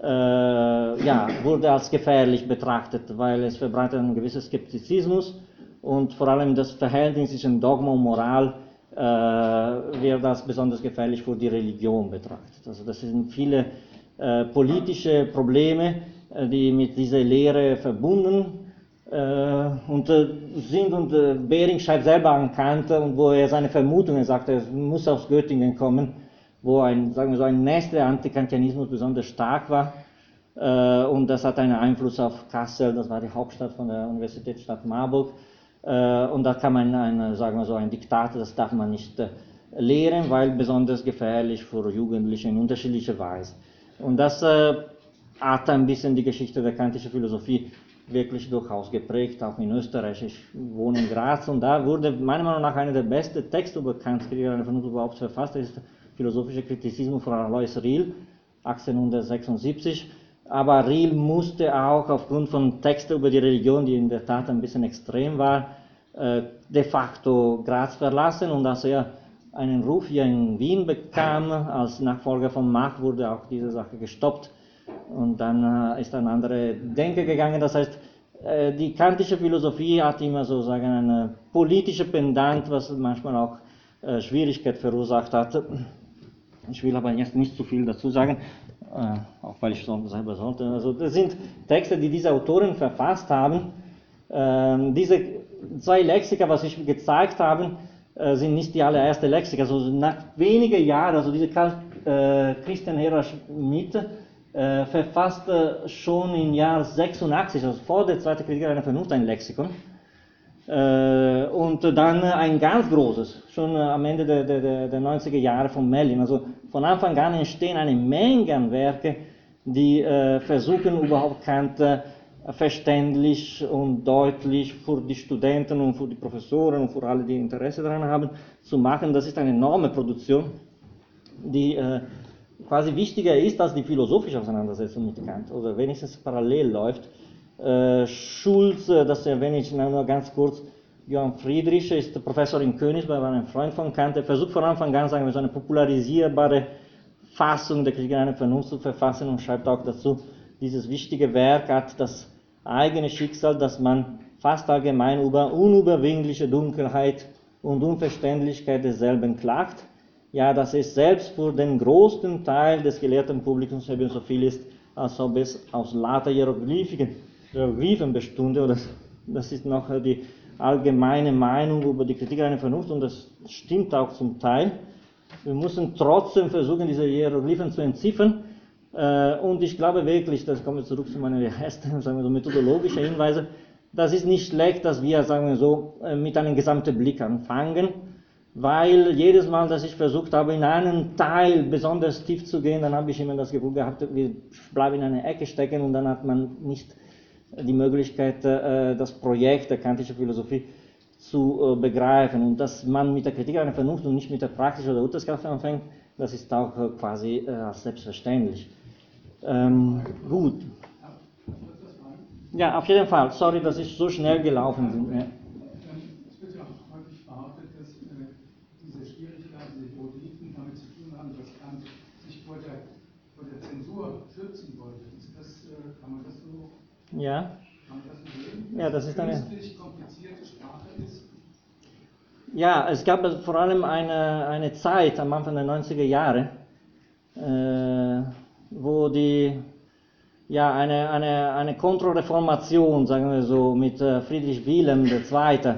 Speaker 1: äh, ja, wurde als gefährlich betrachtet, weil es verbreitet einen gewissen Skeptizismus und vor allem das Verhältnis zwischen Dogma und Moral äh, wird als besonders gefährlich für die Religion betrachtet. Also das sind viele äh, politische Probleme, äh, die mit dieser Lehre verbunden äh, und, äh, sind. Und Behring schreibt selber an Kant, und wo er seine Vermutungen sagt, es muss aus Göttingen kommen, wo ein, sagen wir so, ein nächster Antikantianismus besonders stark war. und das hat einen Einfluss auf Kassel, das war die Hauptstadt von der Universitätsstadt Marburg. Äh, und da kann man, ein, sagen wir so, ein Diktat, das darf man nicht äh, lehren, weil besonders gefährlich für Jugendliche in unterschiedlicher Weise. Und das äh, hat ein bisschen die Geschichte der kantischen Philosophie wirklich durchaus geprägt, auch in Österreich. Ich wohne in Graz und da wurde meiner Meinung nach einer der besten Texte über Kant von überhaupt verfasst. Das ist der philosophische Kritizismus von Alois Riel, 1876. Aber Riel musste auch aufgrund von Texten über die Religion, die in der Tat ein bisschen extrem war, äh, de facto Graz verlassen und als er einen Ruf hier in Wien bekam, als Nachfolger von Mach, wurde auch diese Sache gestoppt und dann äh, ist ein andere Denke gegangen. Das heißt, äh, die kantische Philosophie hat immer sozusagen eine politische Pendant, was manchmal auch Schwierigkeit verursacht hat. Ich will aber jetzt nicht zu viel dazu sagen, auch weil ich selber sollte. Also das sind Texte, die diese Autoren verfasst haben. Ähm, diese zwei Lexika, was ich gezeigt habe, sind nicht die allererste Lexika. Also nach wenigen Jahren, also diese Christian Hera Schmidt, äh, verfasste schon im Jahr 86, also vor der Zweiten Krieg eine Vernunft, ein Lexikon. Äh, und dann ein ganz großes, schon am Ende der, der, der 90er Jahre von Mellin. Also von Anfang an entstehen eine Menge an Werke, die äh, versuchen überhaupt Kant verständlich und deutlich für die Studenten und für die Professoren und für alle, die Interesse daran haben, zu machen. Das ist eine enorme Produktion, die äh, quasi wichtiger ist als die philosophische Auseinandersetzung mit Kant, oder wenigstens parallel läuft. Äh, Schulz, äh, das erwähne ich nur ganz kurz, Johann Friedrich ist Professor in Königsberg, war ein Freund von Kant, er versucht von Anfang an, sagen wir so, eine popularisierbare Fassung der Kritik einer Vernunft zu verfassen und schreibt auch dazu, dieses wichtige Werk hat das eigene Schicksal, dass man fast allgemein über unüberwindliche Dunkelheit und Unverständlichkeit desselben klagt. Ja, dass es selbst für den größten Teil des gelehrten Publikums eben so viel ist, als ob es aus lauter Hieroglyphen, Hieroglyphen bestünde. Oder das ist noch die allgemeine Meinung über die Kritik einer Vernunft und das stimmt auch zum Teil. Wir müssen trotzdem versuchen, diese Hieroglyphen zu entziffern. Äh, und ich glaube wirklich, das kommen wir zurück zu meiner ersten, sagen wir so, methodologischen Hinweise, das ist nicht schlecht, dass wir, sagen wir so, äh, mit einem gesamten Blick anfangen weil jedes Mal, dass ich versucht habe, in einen Teil besonders tief zu gehen, dann habe ich immer das Gefühl gehabt, wir bleiben in einer Ecke stecken und dann hat man nicht die Möglichkeit, äh, das Projekt der kantischen Philosophie zu äh, begreifen. Und dass man mit der Kritik einer Vernunft und nicht mit der praktischen oder Urteilskraft anfängt, das ist auch äh, quasi selbstverständlich. Ähm, gut. Ja, auf jeden Fall. Sorry, dass ich so schnell gelaufen bin. Ja. Ja. Das ist eine. Ja, es gab vor allem eine, eine Zeit am Anfang der 90er Jahre, äh, wo die, ja, eine, eine, eine Kontrareformation, sagen wir so, mit äh, Friedrich Wilhelm II.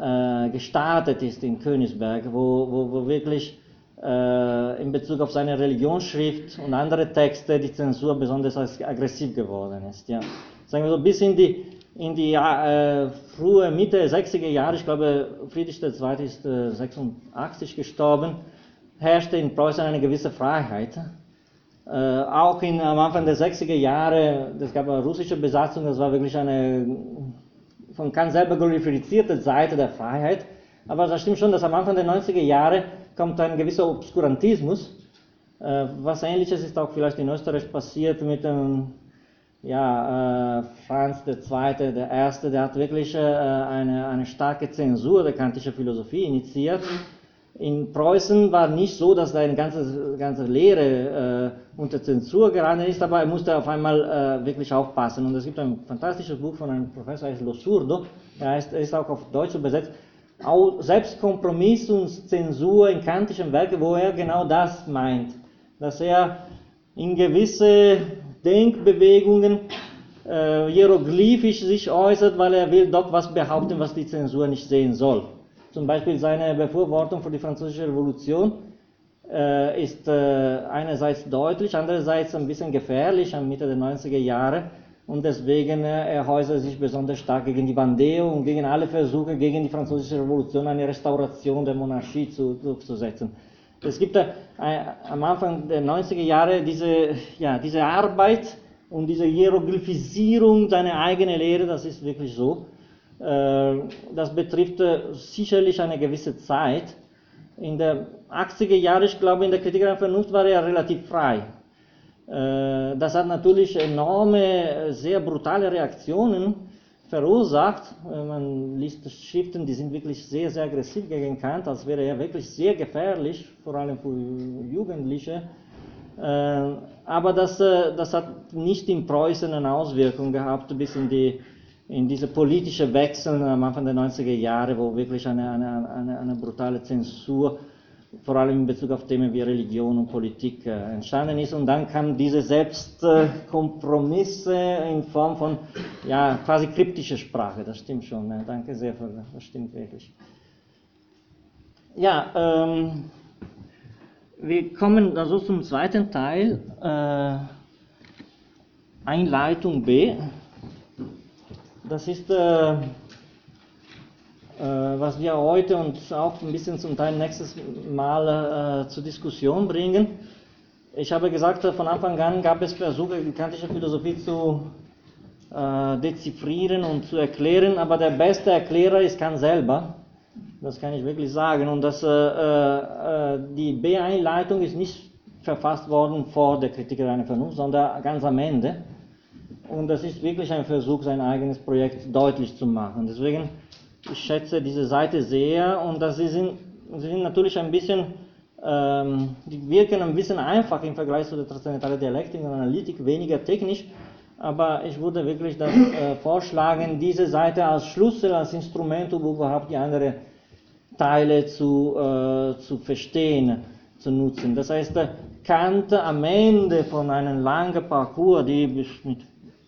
Speaker 1: Äh, gestartet ist in Königsberg, wo, wo, wo wirklich äh, in Bezug auf seine Religionsschrift und andere Texte die Zensur besonders aggressiv geworden ist. Ja sagen wir so, bis in die, in die äh, frühe Mitte der 60er Jahre, ich glaube, Friedrich II. ist äh, 86 gestorben, herrschte in Preußen eine gewisse Freiheit. Äh, auch in, am Anfang der 60er Jahre, es gab eine russische Besatzung, das war wirklich eine von Kant selber glorifizierte Seite der Freiheit. Aber das stimmt schon, dass am Anfang der 90er Jahre kommt ein gewisser Obskurantismus. Äh, was ähnliches ist auch vielleicht in Österreich passiert mit dem ja, äh, Franz II., der Erste, der hat wirklich äh, eine, eine starke Zensur der kantischen Philosophie initiiert. In Preußen war nicht so, dass da eine ganze, ganze Lehre äh, unter Zensur geraten ist, aber er musste auf einmal äh, wirklich aufpassen. Und es gibt ein fantastisches Buch von einem Professor, der heißt Lo Surdo, der heißt, ist auch auf Deutsch übersetzt, auch Selbstkompromiss und Zensur in kantischen Werken, wo er genau das meint, dass er in gewisse Denkbewegungen äh, hieroglyphisch sich äußert, weil er will dort was behaupten, was die Zensur nicht sehen soll. Zum Beispiel seine Befürwortung für die französische Revolution äh, ist äh, einerseits deutlich, andererseits ein bisschen gefährlich am Mitte der 90er Jahre und deswegen äh, er äußert sich besonders stark gegen die Bandeo und gegen alle Versuche, gegen die französische Revolution eine Restauration der Monarchie zu, durchzusetzen. Es gibt äh, am Anfang der 90er Jahre diese, ja, diese Arbeit Und diese Hieroglyphisierung seiner eigenen Lehre, das ist wirklich so. Äh, das betrifft äh, sicherlich eine gewisse Zeit. In der 80er Jahre, ich glaube, in der Kritik der Vernunft war er relativ frei. Äh, das hat natürlich enorme, sehr brutale Reaktionen verursacht. Man liest Schriften, die sind wirklich sehr, sehr aggressiv gegen Kant, als wäre er wirklich sehr gefährlich, vor allem für Jugendliche. Aber das, das hat nicht in Preußen eine Auswirkung gehabt bis in die in diese politische Wechsel am Anfang der 90er Jahre, wo wirklich eine, eine, eine, eine brutale Zensur, vor allem in Bezug auf Themen wie Religion und Politik, äh, entstanden ist. Und dann kamen diese Selbstkompromisse in Form von ja, quasi kryptischer Sprache. Das stimmt schon. Ne? Danke sehr für das. Stimmt wirklich. Ja, ähm, wir kommen also zum zweiten Teil. Äh, Einleitung B. Das ist, äh, äh, was wir heute und auch ein bisschen zum Teil nächstes Mal äh, zur Diskussion bringen. Ich habe gesagt, von Anfang an gab es Versuche, die kantische Philosophie zu äh, deziffrieren und zu erklären, aber der beste Erklärer ist Kant selber. Das kann ich wirklich sagen. Und das, äh, äh, die B-Einleitung ist nicht verfasst worden vor der Kritik der Vernunft, sondern ganz am Ende. Und das ist wirklich ein Versuch, sein eigenes Projekt deutlich zu machen. Deswegen, ich schätze diese Seite sehr und das sie sind, sie sind natürlich ein bisschen, ähm, die wirken ein bisschen einfach im Vergleich zu der transzendentalen Dialektik und Analytik, weniger technisch, aber ich würde wirklich das, äh, vorschlagen, diese Seite als Schlüssel, als Instrument, um überhaupt die anderen Teile zu, äh, zu verstehen, zu nutzen. Das heißt, Kant am Ende von einem langen Parcours, die mit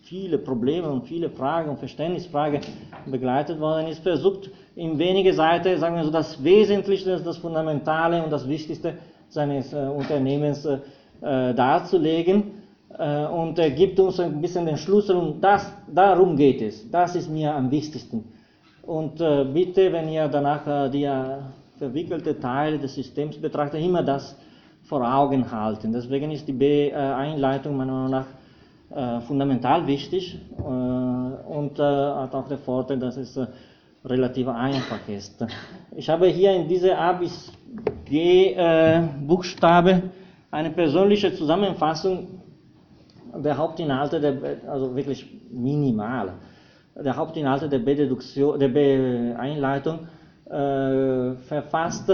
Speaker 1: viele Probleme und viele Fragen und Verständnisfragen begleitet worden ist, versucht in wenige Seiten, sagen wir so, das Wesentliche, das Fundamentale und das Wichtigste seines äh, Unternehmens äh, äh darzulegen äh, und gibt uns ein bisschen den Schlüssel und das, darum geht es. Das ist mir am wichtigsten. Und äh, bitte, wenn ihr danach äh, die verwickelte Teile des Systems betrachtet, immer das vor Augen halten. Deswegen ist die B-Einleitung meiner Meinung nach fundamental wichtig äh, und äh, hat auch den Vorteil, dass es äh, relativ einfach ist. Ich habe hier in diese A bis G äh, Buchstabe eine persönliche Zusammenfassung der Hauptinhalte, der, also wirklich minimal, der Hauptinhalte der B-Deduktion, der B-Einleitung äh, verfasst.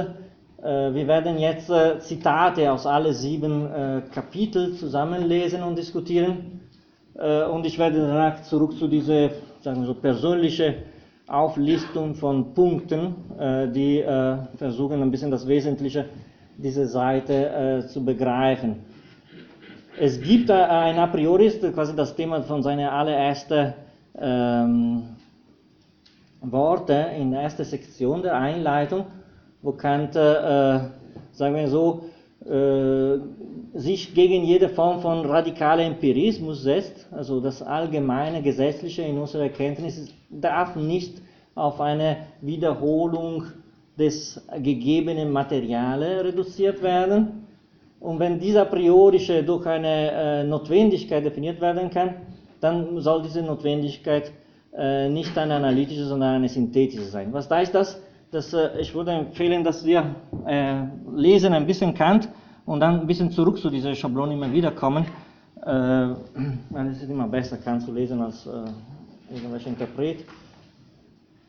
Speaker 1: Wir werden jetzt Zitate aus alle sieben Kapitel zusammenlesen und diskutieren. Äh, und ich werde danach zurück zu dieser sagen wir so, persönliche Auflistung von Punkten, äh, die äh, versuchen ein bisschen das Wesentliche dieser Seite zu begreifen. Es gibt ein A priori, quasi das Thema von seiner allerersten ähm, Worte in der ersten Sektion der Einleitung, wo Kant, äh, sagen wir so, äh, sich gegen jede Form von radikaler Empirismus setzt, also das allgemeine Gesetzliche in unserer Erkenntnis darf nicht auf eine Wiederholung des gegebenen Materials reduziert werden. Und wenn dieser priorische durch eine äh, Notwendigkeit definiert werden kann, dann soll diese Notwendigkeit äh, nicht eine analytische, sondern eine synthetische sein. Was heißt das? dass äh, ich würde empfehlen, dass wir äh, lesen ein bisschen Kant und dann ein bisschen zurück zu dieser Schablone immer wieder kommen, äh, weil es ist immer besser, Kant zu lesen als äh, irgendwelche Interpret.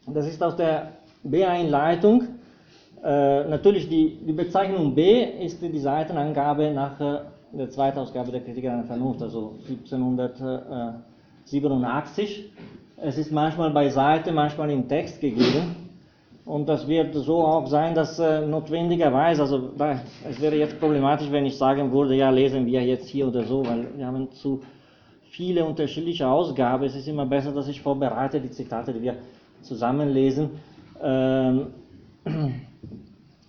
Speaker 1: Das ist aus der B-Einleitung. Äh, natürlich die, die Bezeichnung B ist die Seitenangabe nach äh, der zweiten Ausgabe der Kritik an der Vernunft, also 1787. Es ist manchmal bei Seite, manchmal im Text gegeben. Und das wird so auch sein, dass äh, notwendigerweise, also es wäre jetzt problematisch, wenn ich sagen würde, ja, lesen wir jetzt hier oder so, weil wir haben zu viele unterschiedliche Ausgaben. Es ist immer besser, dass ich vorbereite die Zitate, die wir zusammenlesen. Ähm,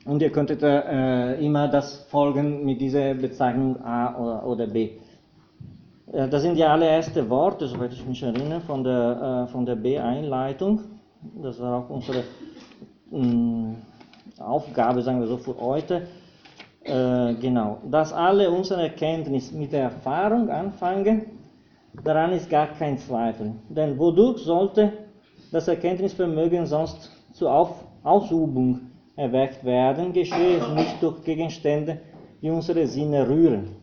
Speaker 1: und ihr könntet äh, immer das folgen mit dieser Bezeichnung A oder, oder B. Äh, das sind die allerersten Worte, soweit ich mich erinnere, von der, äh, von der B-Einleitung. Das war auch unsere Aufgabe, sagen wir so, für heute. Äh, genau, dass alle unsere Erkenntnis mit der Erfahrung anfangen, daran ist gar kein Zweifel. Denn wodurch sollte das Erkenntnisvermögen sonst zur Auf Ausübung erweckt werden, geschehe es nicht durch Gegenstände, die unsere Sinne rühren.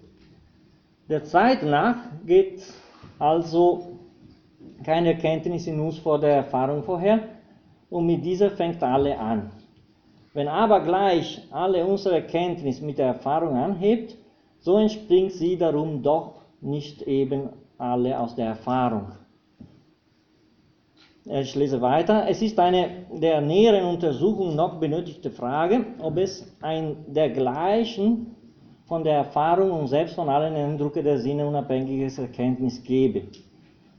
Speaker 1: Der Zeit nach geht also keine Erkenntnis in uns vor der Erfahrung vorher und mit dieser fängt alle an. Wenn aber gleich alle unsere Erkenntnis mit der Erfahrung anhebt, so entspringt sie darum doch nicht eben alle aus der Erfahrung. Ich lese weiter. Es ist eine der näheren Untersuchung noch benötigte Frage, ob es ein dergleichen von der Erfahrung und selbst von allen Eindrücken der Sinne unabhängiges Erkenntnis gebe.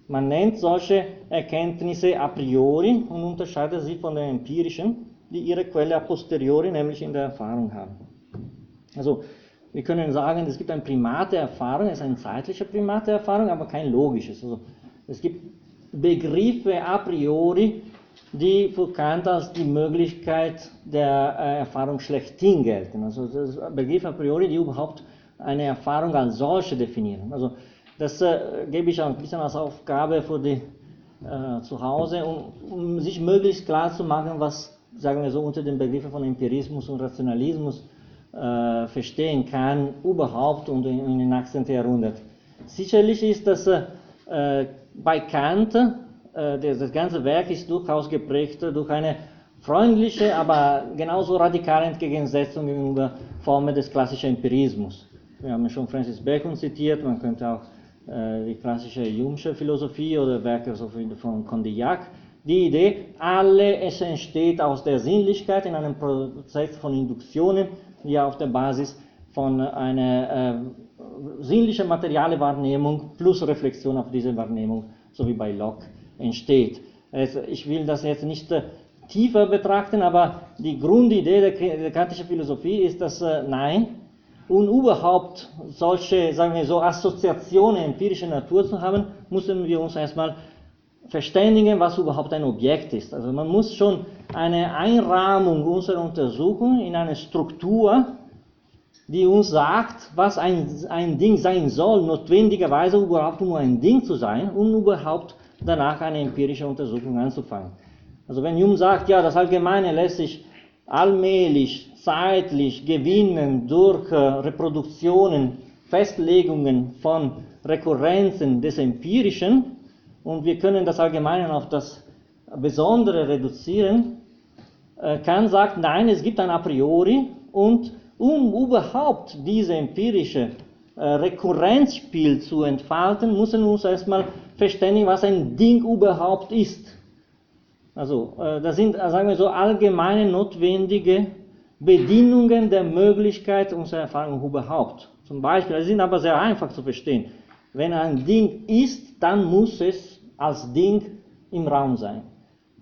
Speaker 1: Man nennt solche Erkenntnisse a priori und unterscheidet sie von den empirischen, die ihre Quelle a posteriori, nämlich in der Erfahrung haben. Also wir können sagen, es gibt ein Primat der Erfahrung, es ist ein zeitlicher Primat der Erfahrung, aber kein logisches. Also es gibt Begriffe a priori, die für Kant als die Möglichkeit der äh, Erfahrung schlechthin gelten. Also das Begriffe a priori, die überhaupt eine Erfahrung als solche definieren. Also das äh, gebe ich auch ein bisschen als Aufgabe für die äh, zu Hause, um, um, sich möglichst klar zu machen, was, sagen wir so, unter den Begriffen von Empirismus und Rationalismus äh, verstehen kann, überhaupt und in, den 18. Jahrhundert. Sicherlich ist das äh, bei Kant, äh, das ganze Werk ist durchaus geprägt durch eine freundliche, aber genauso radikale Entgegensetzung gegenüber Formen des klassischen Empirismus. Wir haben schon Francis Bacon zitiert, man könnte auch äh, die klassische Jung'sche Philosophie oder Werke von Condillac. Die Idee, alle es entsteht aus der Sinnlichkeit in einem Prozess von Induktionen, die auf der Basis von einer äh, sinnlichen materialen Wahrnehmung plus Reflexion auf diese Wahrnehmung, so wie bei Locke, entsteht. Also ich will das jetzt nicht äh, tiefer betrachten, aber die Grundidee der, der kantischen Philosophie ist, dass äh, nein, und überhaupt solche, sagen wir so, Assoziationen empirischer Natur zu haben, müssen wir uns erstmal verständigen, was überhaupt ein Objekt ist. Also man muss schon eine Einrahmung unserer Untersuchung in eine Struktur, die uns sagt, was ein, ein Ding sein soll, notwendigerweise überhaupt nur ein Ding zu sein, um überhaupt danach eine empirische Untersuchung anzufangen. Also wenn Jung sagt, ja, das Allgemeine lässt sich allmählich zeitlich gewinnen durch äh, Reproduktionen, Festlegungen von Rekurrenzen des Empirischen. Und wir können das Allgemeine auf das Besondere reduzieren, äh, Kant sagt, nein, es gibt ein A priori. Und um überhaupt diese empirische äh, Rekurrenzspiel zu entfalten, müssen wir uns erstmal verständigen, was ein Ding überhaupt ist. Also, das sind, sagen wir so, allgemeine notwendige Bedingungen der Möglichkeit unserer Erfahrung überhaupt. Zum Beispiel, sie sind aber sehr einfach zu verstehen. Wenn ein Ding ist, dann muss es als Ding im Raum sein.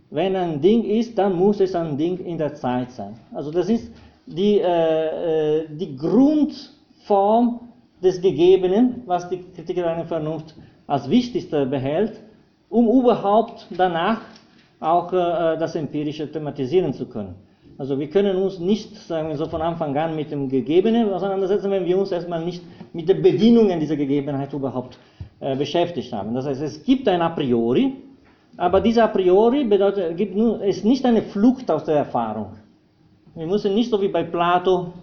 Speaker 1: Wenn ein Ding ist, dann muss es ein Ding in der Zeit sein. Also das ist die, äh, äh die Grundform des Gegebenen, was die Kritiker einer Vernunft als wichtigste behält, um überhaupt danach auch äh, das Empirische thematisieren zu können. Also wir können uns nicht, sagen wir so, von Anfang an mit dem Gegebenen auseinandersetzen, wenn wir uns erstmal nicht mit den Bedingungen dieser Gegebenheit überhaupt äh, beschäftigt haben. Das heißt, es gibt ein A priori, aber dieser A priori bedeutet, gibt nur, ist nicht eine Flucht aus der Erfahrung. Wir müssen nicht so wie bei Plato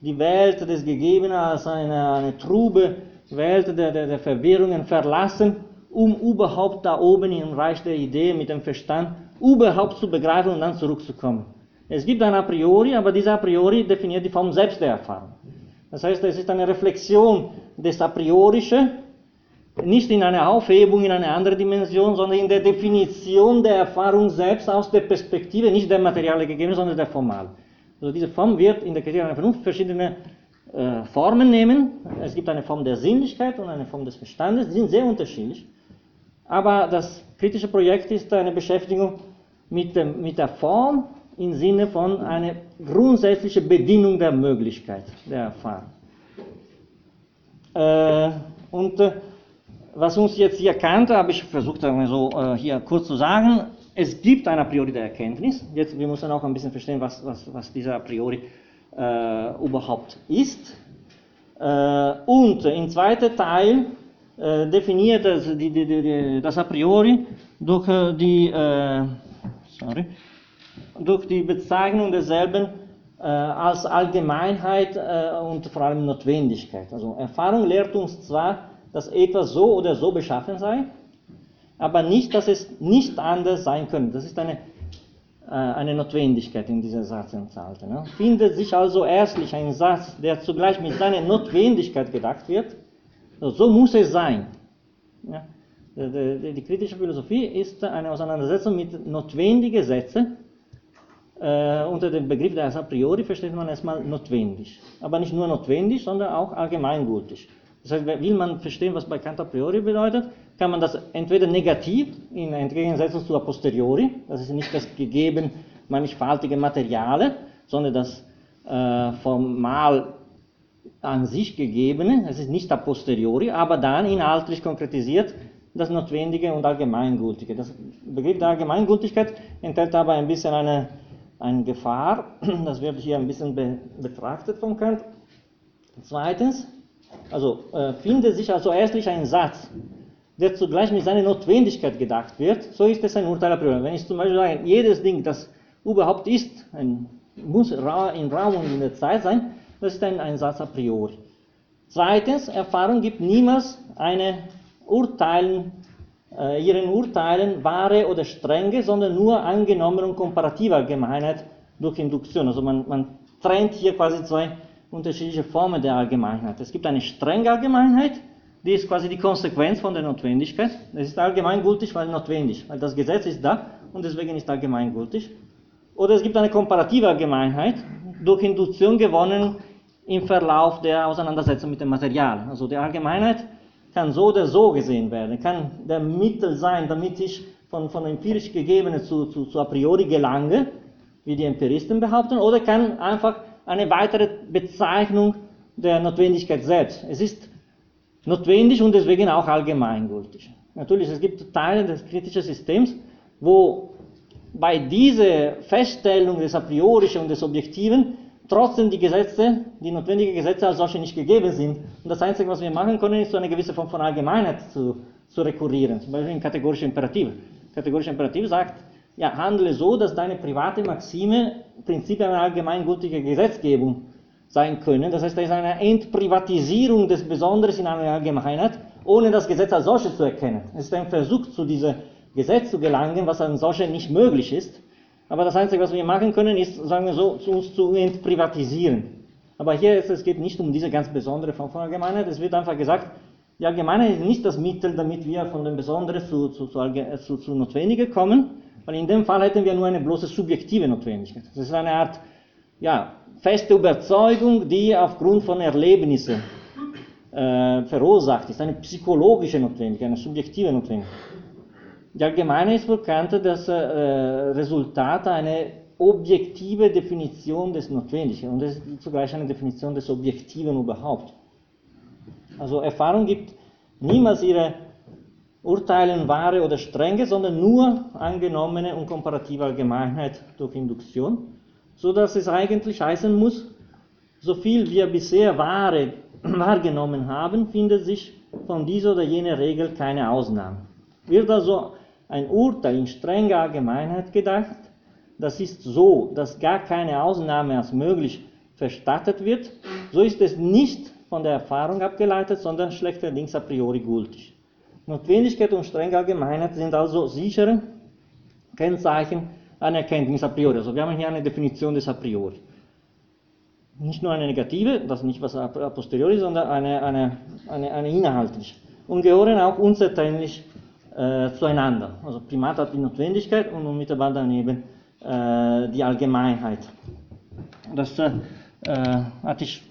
Speaker 1: die Welt des Gegebenen als eine, eine trube Welt der, der, der Verwirrungen verlassen, um überhaupt da oben im Reich der Idee mit dem Verstand überhaupt zu begreifen und dann zurückzukommen. Es gibt ein A priori, aber dieser A priori definiert die Form selbst der Erfahrung. Das heißt, es ist eine Reflexion des A priorische, nicht in einer Aufhebung in eine andere Dimension, sondern in der Definition der Erfahrung selbst aus der Perspektive, nicht der materiale gegeben, sondern der formal. Also diese Form wird in der Kritik einer Vernunft verschiedene äh, Formen nehmen. Es gibt eine Form der Sinnlichkeit und eine Form des Verstandes, die sind sehr unterschiedlich. Aber das kritische Projekt ist eine Beschäftigung mit, dem, mit der Form im Sinne von einer grundsätzlichen Bedienung der Möglichkeit der Erfahrung. Äh, und äh, was uns jetzt hier kannte, habe ich versucht, so, äh, hier kurz zu sagen, es gibt ein A priori der Erkenntnis. Jetzt, wir müssen auch ein bisschen verstehen, was, was, was dieser A priori äh, überhaupt ist. Äh, und im zweiten Teil äh, definiert das, die, die, die, das a priori durch die, sorry, durch die Bezeichnung derselben äh, als Allgemeinheit äh, und vor allem Notwendigkeit. Also Erfahrung lehrt uns zwar, dass etwas so oder so beschaffen sei, aber nicht, dass es nicht anders sein könnte. Das ist eine, äh, eine Notwendigkeit in dieser Satzenthalte. Ne? Findet sich also erstlich ein Satz, der zugleich mit seiner Notwendigkeit gedacht wird, so muss es sein. Ja? Die, die, kritische Philosophie ist eine Auseinandersetzung mit notwendigen Sätzen. Äh, unter dem Begriff der a priori versteht man erstmal notwendig. Aber nicht nur notwendig, sondern auch allgemeingültig. Das heißt, will man verstehen, was bei Kant a priori bedeutet, kann man das entweder negativ in Entgegensetzung zu a posteriori, das ist nicht das gegeben mannigfaltige Materiale, sondern das äh, formal an sich gegebene, es ist nicht a posteriori, aber dann inhaltlich konkretisiert das Notwendige und Allgemeingültige. Das Begriff der Allgemeingültigkeit enthält aber ein bisschen eine, eine Gefahr, das wird hier ein bisschen be, betrachtet von Kant. Zweitens, also äh, findet sich also erstlich ein Satz, der zugleich mit seiner Notwendigkeit gedacht wird, so ist es ein Urteil a priori. Wenn ich zum Beispiel sage, jedes Ding, das überhaupt ist, ein, muss in Raum und in der Zeit sein, das ist ein, ein Satz a priori. Zweitens, Erfahrung gibt niemals eine Urteilen, äh, ihren Urteilen wahre oder strenge, sondern nur angenommen und komparative Allgemeinheit durch Induktion. Also man, man trennt hier quasi zwei unterschiedliche Formen der Allgemeinheit. Es gibt eine strenge Allgemeinheit, die ist quasi die Konsequenz von der Notwendigkeit. Es ist allgemeingültig, weil notwendig, weil das Gesetz ist da und deswegen ist allgemeingültig. Oder es gibt eine komparative Allgemeinheit, durch Induktion gewonnen im Verlauf der Auseinandersetzung mit dem Material. Also die Allgemeinheit kann so oder so gesehen werden, kann der Mittel sein, damit ich von, von empirisch Gegebenen zu, zu, zu a priori gelange, wie die Empiristen behaupten, oder kann einfach eine weitere Bezeichnung der Notwendigkeit selbst. Es ist notwendig und deswegen auch allgemeingültig. Natürlich, es gibt Teile des kritischen Systems, wo bei dieser Feststellung des A priorischen und des Objektiven trotzdem die Gesetze, die notwendigen Gesetze als solche nicht gegeben sind. Und das Einzige, was wir machen können, ist so eine gewisse Form von Allgemeinheit zu, zu rekurrieren. Zum Beispiel in kategorische Imperativ. Kategorische Imperativ sagt, ja, handle so, dass deine private Maxime Prinzip einer allgemeingültigen Gesetzgebung sein können. Das heißt, da ist eine Entprivatisierung des Besonderen in einer Allgemeinheit, ohne das Gesetz als solches zu erkennen. Es ist ein Versuch, zu diesem Gesetz zu gelangen, was als solches nicht möglich ist. Aber das Einzige, was wir machen können, ist, sagen wir so, uns zu entprivatisieren. Aber hier ist es geht nicht um diese ganz besondere Form von Allgemeinheit. Es wird einfach gesagt, die Allgemeinheit ist nicht das Mittel, damit wir von dem Besonderen zu, zu, zu, zu, Notwendigen kommen, weil in dem Fall hätten wir nur eine bloße subjektive Notwendigkeit. Das ist eine Art, ja, feste Überzeugung, die aufgrund von Erlebnissen äh, verursacht ist. Eine psychologische Notwendigkeit, eine subjektive Notwendigkeit. Die Allgemeine ist bekannt, dass äh, Resultat eine objektive Definition des Notwendigen und es ist zugleich eine Definition des Objektiven überhaupt. Also Erfahrung gibt niemals ihre Urteilen wahre oder strenge, sondern nur angenommene und komparative Allgemeinheit durch Induktion, so dass es eigentlich heißen muss, so viel wir bisher wahre wahrgenommen haben, findet sich von dieser oder jener Regel keine Ausnahme. Wird also ein Urteil in strenger Allgemeinheit gedacht, das ist so, dass gar keine Ausnahme als möglich verstattet wird, so ist es nicht von der Erfahrung abgeleitet, sondern schlechterdings a priori gültig. Notwendigkeit und strenge Allgemeinheit sind also sichere Kennzeichen einer Erkenntnis a priori. Also wir haben hier eine Definition des a priori. Nicht nur eine negative, das nicht was a posteriori, sondern eine, eine, eine, eine inhaltliche. Und gehören auch unzertrennlich äh, zueinander. Also Primat hat die Notwendigkeit und unmittelbar daneben äh, die Allgemeinheit. Das äh, hatte ich,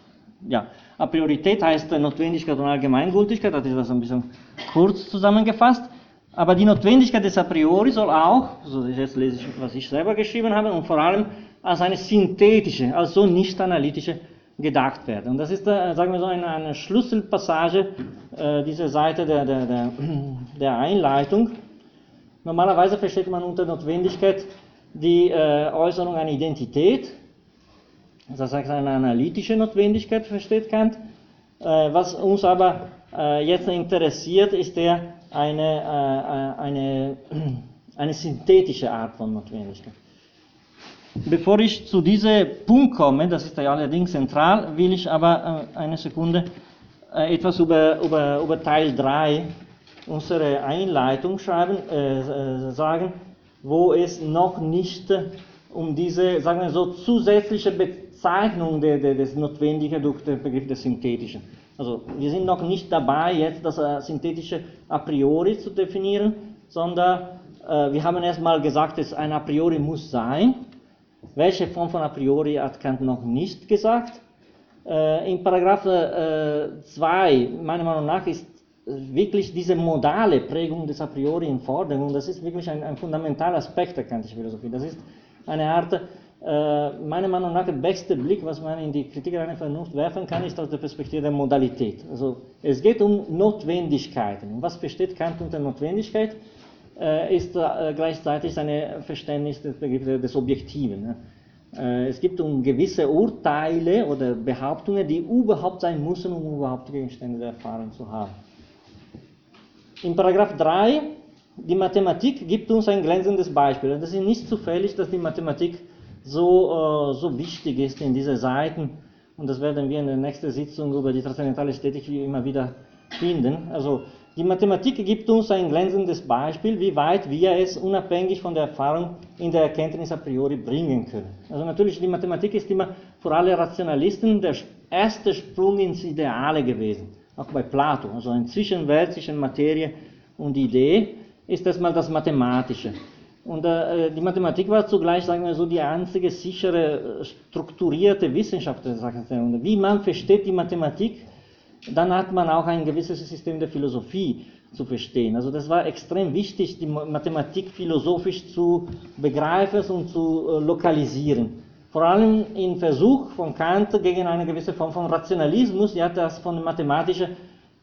Speaker 1: ja, A Priorität heißt Notwendigkeit und Allgemeingültigkeit, das ist das ein bisschen kurz zusammengefasst. Aber die Notwendigkeit des A priori soll auch, also jetzt lese ich, was ich selber geschrieben habe, und vor allem als eine synthetische, also nicht analytische gedacht werden. Und das ist, äh, sagen wir so, eine, eine Schlüsselpassage äh, dieser Seite der, der, der, der, Einleitung. Normalerweise versteht man unter Notwendigkeit die äh, Äußerung einer Identität, das heißt eine analytische Notwendigkeit, versteht Kant, äh, was uns aber äh, jetzt interessiert, ist er eine, äh, eine, eine synthetische Art von Notwendigkeit. Bevor ich zu diesem Punkt komme, das ist ja allerdings zentral, will ich aber äh, eine Sekunde äh, etwas über, über, über Teil 3 unserer Einleitung schreiben, äh, sagen, wo es noch nicht um diese, sagen wir so, zusätzliche Bezeichnung der, der, des Notwendigen durch den Begriff des Synthetischen. Also wir sind noch nicht dabei, jetzt das äh, Synthetische a priori zu definieren, sondern äh, wir haben erstmal gesagt, es ein a priori muss sein. Welche Form von a priori hat Kant noch nicht gesagt? Äh, in Paragraph 2, äh, meiner Meinung nach, ist wirklich diese modale Prägung des a priori in Forderung, das ist wirklich ein, ein fundamentaler Aspekt der kantischen Philosophie. Das ist eine Art, äh, meiner Meinung nach, der beste Blick, was man in die Kritik einer Vernunft werfen kann, ist aus der Perspektive der Modalität. Also es geht um Notwendigkeiten. Was versteht Kant unter Notwendigkeit? Äh, ist äh, gleichzeitig ein Verständnis des des Objektiven. Ne? Äh, es gibt um gewisse Urteile oder Behauptungen, die überhaupt sein müssen, um überhaupt Gegenstände der Erfahrung zu haben. In Paragraph 3, die Mathematik gibt uns ein glänzendes Beispiel. Das ist nicht zufällig, dass die Mathematik so, so wichtig ist in diesen Seiten. Und das werden wir in der nächsten Sitzung über die transzendentale Ästhetik immer wieder finden. Also die Mathematik gibt uns ein glänzendes Beispiel, wie weit wir es unabhängig von der Erfahrung in der Erkenntnis a priori bringen können. Also natürlich, die Mathematik ist immer für alle Rationalisten der erste Sprung ins Ideale gewesen auch bei Plato, also ein Zwischenwelt zwischen Materie und Idee, ist erstmal das Mathematische. Und äh, die Mathematik war zugleich, sagen wir so, die einzige sichere, strukturierte Wissenschaft. Wie man versteht die Mathematik, dann hat man auch ein gewisses System der Philosophie zu verstehen. Also das war extrem wichtig, die Mathematik philosophisch zu begreifen und zu äh, lokalisieren vor allem im Versuch von Kant gegen eine gewisse Form von Rationalismus, hat das von mathematischen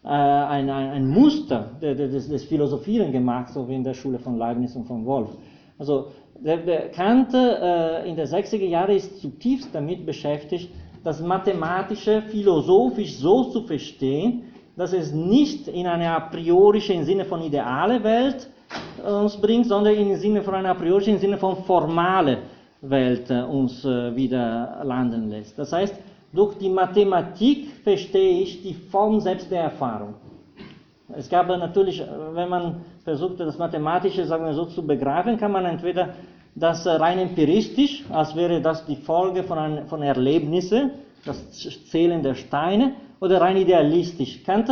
Speaker 1: äh, ein, ein, ein, Muster des, des Philosophieren gemacht, so wie in der Schule von Leibniz und von Wolf. Also der, der Kant äh, in den 60er Jahren ist zutiefst damit beschäftigt, das Mathematische philosophisch so zu verstehen, dass es nicht in eine a priorische im Sinne von ideale Welt äh, uns bringt, sondern im Sinne von einer a priorische im Sinne von formale Welt äh, uns äh, wieder landen lässt. Das heißt, durch die Mathematik verstehe ich die Form selbst der Erfahrung. Es gab natürlich, wenn man versucht, das Mathematische, sagen wir so, zu begreifen, kann man entweder das rein empiristisch, als wäre das die Folge von, ein, von Erlebnissen, das Zählen der Steine, oder rein idealistisch. Kant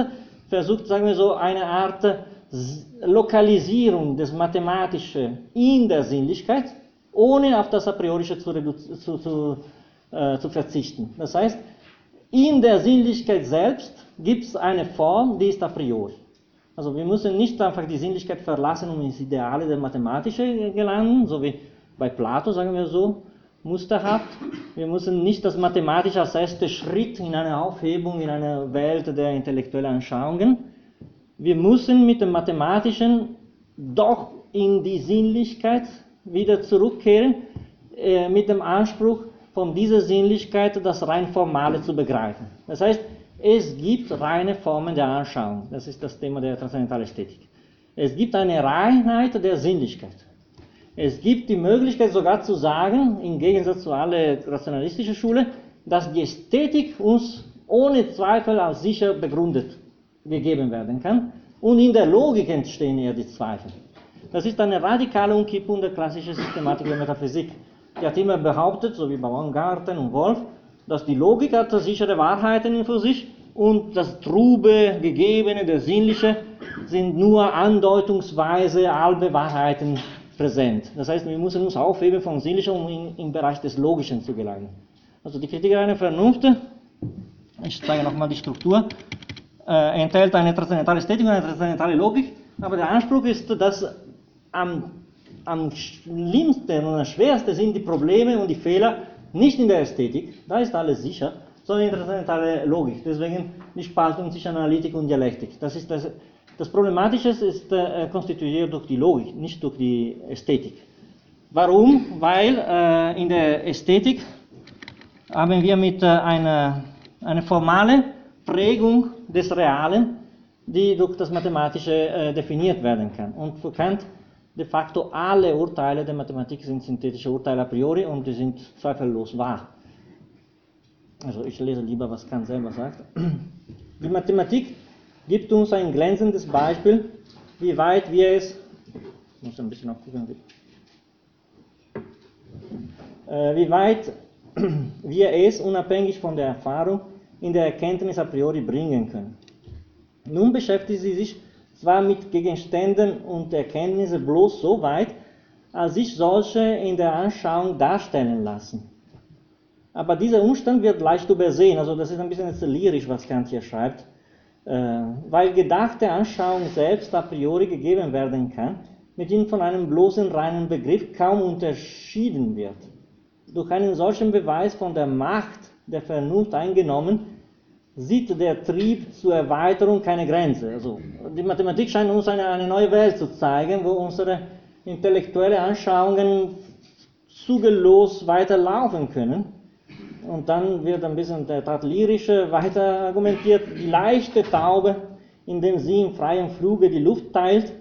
Speaker 1: versucht, sagen wir so, eine Art Lokalisierung des Mathematischen in der Sinnlichkeit, ohne auf das A priorische zu, zu, zu, äh, zu verzichten. Das heißt, in der Sinnlichkeit selbst gibt es eine Form, die ist a priori. Also wir müssen nicht einfach die Sinnlichkeit verlassen, um ins Ideale der Mathematische gelangen, so wie bei Plato, sagen wir so, musterhaft. Wir müssen nicht das Mathematische als erster Schritt in eine Aufhebung, in eine Welt der intellektuellen Anschauungen. Wir müssen mit dem Mathematischen doch in die Sinnlichkeit wieder zurückkehren äh, mit dem Anspruch, von dieser Sinnlichkeit das rein Formale zu begreifen. Das heißt, es gibt reine Formen der Anschauung. Das ist das Thema der transzendentalen Ästhetik. Es gibt eine Reinheit der Sinnlichkeit. Es gibt die Möglichkeit sogar zu sagen, im Gegensatz zu aller rationalistischen Schule, dass die Ästhetik uns ohne Zweifel als sicher begründet gegeben werden kann. Und in der Logik entstehen eher die Zweifel. Das ist eine radikale Umkippung der klassischen Systematik der Metaphysik. Die hat immer behauptet, so wie Baumgarten und Wolf, dass die Logik hat sichere Wahrheiten in für sich und das Trube, Gegebene, der Sinnliche sind nur andeutungsweise halbe Wahrheiten präsent. Das heißt, wir müssen uns aufheben vom Sinnlichen, um in, im Bereich des Logischen zu gelangen. Also die Kritik einer Vernunft, ich zeige nochmal die Struktur, äh, enthält eine transzendentale Ästhetik und eine transzendentale Logik, aber der Anspruch ist, dass am, am schlimmsten und am schwersten sind die Probleme und die Fehler nicht in der Ästhetik, da ist alles sicher, sondern in der transzendentalen Logik. Deswegen die Spaltung zwischen Analytik und Dialektik. Das, ist das, das Problematische ist äh, konstituiert durch die Logik, nicht durch die Ästhetik. Warum? Weil äh, in der Ästhetik haben wir mit äh, einer, einer formalen Prägung des Realen die durch das Mathematische äh, definiert werden kann. Und für Kant de facto alle Urteile der Mathematik sind synthetische Urteile a priori und die sind zweifellos wahr. Also ich lese lieber, was Kant selber sagt. Die Mathematik gibt uns ein glänzendes Beispiel, wie weit wir es, muss ein bisschen aufgucken, äh, wie weit wir es unabhängig von der Erfahrung in der Erkenntnis a priori bringen können. Nun beschäftigt sie sich zwar mit Gegenständen und Erkenntnissen bloß so weit, als sich solche in der Anschauung darstellen lassen. Aber dieser Umstand wird leicht übersehen, also das ist ein bisschen lyrisch, was Kant hier schreibt, weil gedachte Anschauung selbst a priori gegeben werden kann, mit ihnen von einem bloßen reinen Begriff kaum unterschieden wird. Durch einen solchen Beweis von der Macht der Vernunft eingenommen, sieht der Trieb zur Erweiterung keine Grenze. Also die Mathematik scheint uns eine, eine neue Welt zu zeigen, wo unsere intellektuellen Anschauungen zugelos weiterlaufen können. Und dann wird ein bisschen der Tat lyrische weiter argumentiert. Die leichte Taube, indem sie im freien Fluge die Luft teilt,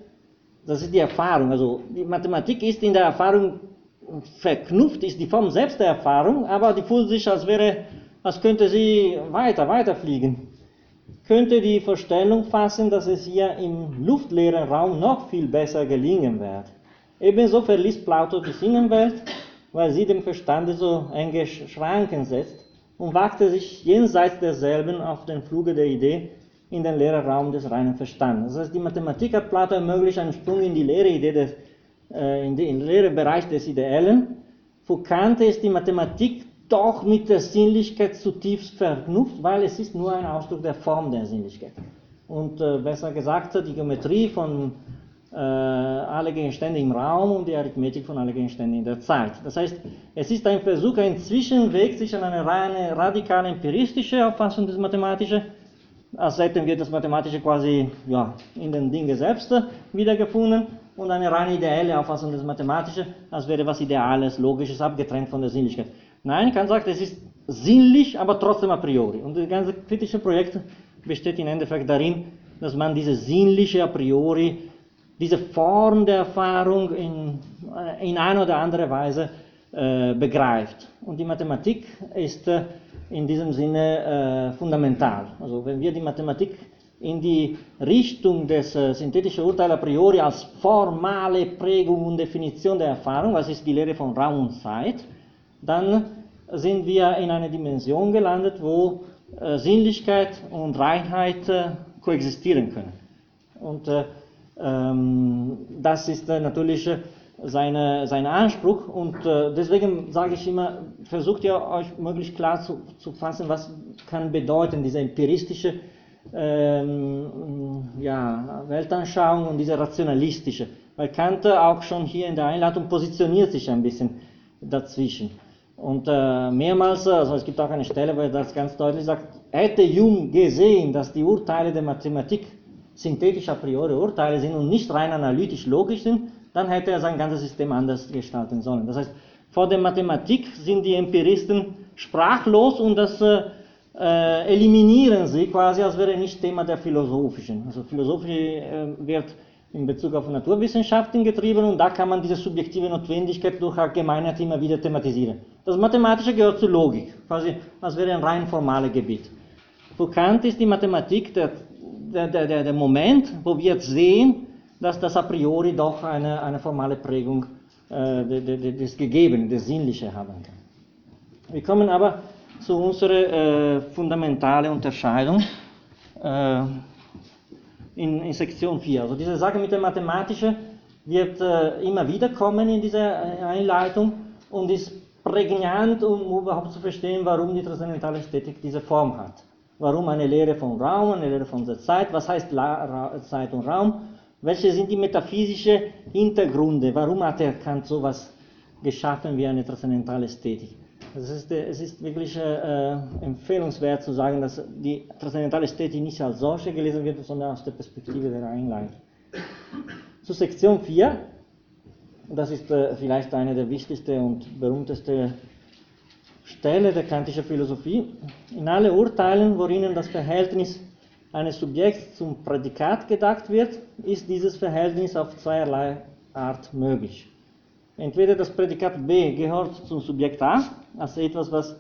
Speaker 1: das ist die Erfahrung. Also die Mathematik ist in der Erfahrung verknüpft, ist die Form selbst der Erfahrung, aber die fühlt sich, als wäre als könnte sie weiter, weiter fliegen. Könnte die Vorstellung fassen, dass es ihr im luftleeren Raum noch viel besser gelingen wird. Ebenso verließ Plato die Sinnenwelt, weil sie dem Verstande so enge Schranken setzt und wagte sich jenseits derselben auf den Fluge der Idee in den leeren Raum des reinen Verstandes. Das heißt, die Mathematik hat Plato ermöglicht einen Sprung in die leere Idee des, äh, in, den leeren Bereich des Ideellen. Für Kant ist die Mathematik doch mit der Sinnlichkeit zutiefst verknüpft, weil es ist nur ein Ausdruck der Form der Sinnlichkeit. Und äh, besser gesagt, die Geometrie von äh, alle Gegenstände im Raum und die Arithmetik von alle Gegenstände in der Zeit. Das heißt, es ist ein Versuch, ein Zwischenweg zwischen einer reine radikale empiristische Auffassung des Mathematischen, als hätten wir das Mathematische quasi ja, in den Dingen selbst wiedergefunden, und eine reine ideelle Auffassung des Mathematischen, als wäre was Ideales, Logisches, abgetrennt von der Sinnlichkeit. Nein, Kant sagt, es ist sinnlich, aber trotzdem a priori. Und das ganze kritische Projekt besteht im Endeffekt darin, dass man diese sinnliche a priori, diese Form der Erfahrung in, äh, in einer oder anderen Weise äh, begreift. Und die Mathematik ist äh, in diesem Sinne äh, fundamental. Also wenn wir die Mathematik in die Richtung des äh, synthetischen Urteils a priori als formale Prägung und Definition der Erfahrung, was ist die Lehre von Raum und Zeit, dann sind wir in einer Dimension gelandet, wo äh, Sinnlichkeit und Reinheit koexistieren können. Und das ist äh, natürlich äh, seine, sein Anspruch und äh, deswegen sage ich immer, versucht ihr euch möglichst klar zu, zu fassen, was kann bedeuten diese empiristische ähm, ja, Weltanschauung und diese rationalistische. Weil Kant auch schon hier in der Einladung positioniert sich ein bisschen dazwischen. Und äh, mehrmals, also es gibt auch eine Stelle, wo er das ganz deutlich sagt, hätte Jung gesehen, dass die Urteile der Mathematik synthetisch a priori Urteile sind und nicht rein analytisch logisch sind, dann hätte er sein ganzes System anders gestalten sollen. Das heißt, vor der Mathematik sind die Empiristen sprachlos und das äh, eliminieren sie quasi, als wäre nicht Thema der Philosophischen. Also Philosophie äh, wird in Bezug auf Naturwissenschaften getrieben und da kann man diese subjektive Notwendigkeit durch Allgemeinheit immer wieder thematisieren. Das Mathematische gehört zur Logik, quasi als wäre ein rein formales Gebiet. Für Kant ist die Mathematik der, der, der, der Moment, wo wir jetzt sehen, dass das a priori doch eine, eine formale Prägung äh, des Gegebenen, des Sinnlichen haben kann. Wir kommen aber zu unserer äh, fundamentalen Unterscheidung. Äh, in, in Sektion 4. Also diese Sache mit der Mathematischen wird äh, immer wieder kommen in dieser äh, Einleitung und ist prägnant, um überhaupt zu verstehen, warum die transzendentale Ästhetik diese Form hat. Warum eine Lehre von Raum, eine Lehre von der Zeit, was heißt Zeit und Raum, welche sind die metaphysischen Hintergründe, warum hat er Kant sowas geschaffen wie eine transzendentale Ästhetik. Es ist, äh, es ist wirklich äh, empfehlenswert zu sagen, dass die transzendentale Ästhetik nicht als solche gelesen wird, sondern aus der Perspektive der Einleitung. Zu Sektion 4, das ist äh, vielleicht eine der wichtigsten und berühmtesten Stellen der kantischen Philosophie. In alle Urteilen, worin das Verhältnis eines Subjekts zum Prädikat gedacht wird, ist dieses Verhältnis auf zweierlei Art möglich. Entweder das Prädikat B gehört zum Subjekt A, als etwas, was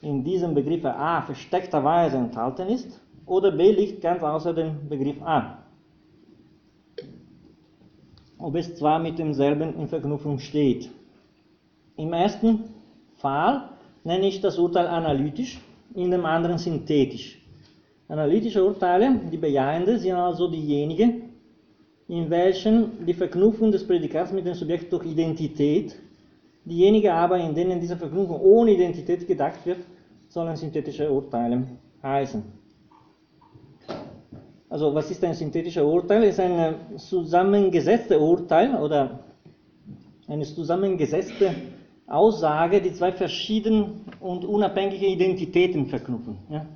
Speaker 1: in diesem Begriff A versteckterweise enthalten ist, oder B liegt ganz außer dem Begriff A. Ob es zwar mit demselben in Verknüpfung steht. Im ersten Fall nenne ich das Urteil analytisch, in dem anderen synthetisch. Analytische Urteile, die bejahende, sind also diejenigen, in welchen die Verknüpfung des Prädikats mit dem Subjekt durch Identität, diejenigen aber, in denen diese Verknüpfung ohne Identität gedacht wird, sollen synthetische Urteile heißen. Also was ist ein synthetischer Urteil? Es ist ein zusammengesetztes Urteil oder eine zusammengesetzte Aussage, die zwei verschiedene und unabhängige Identitäten verknüpfen. Ja?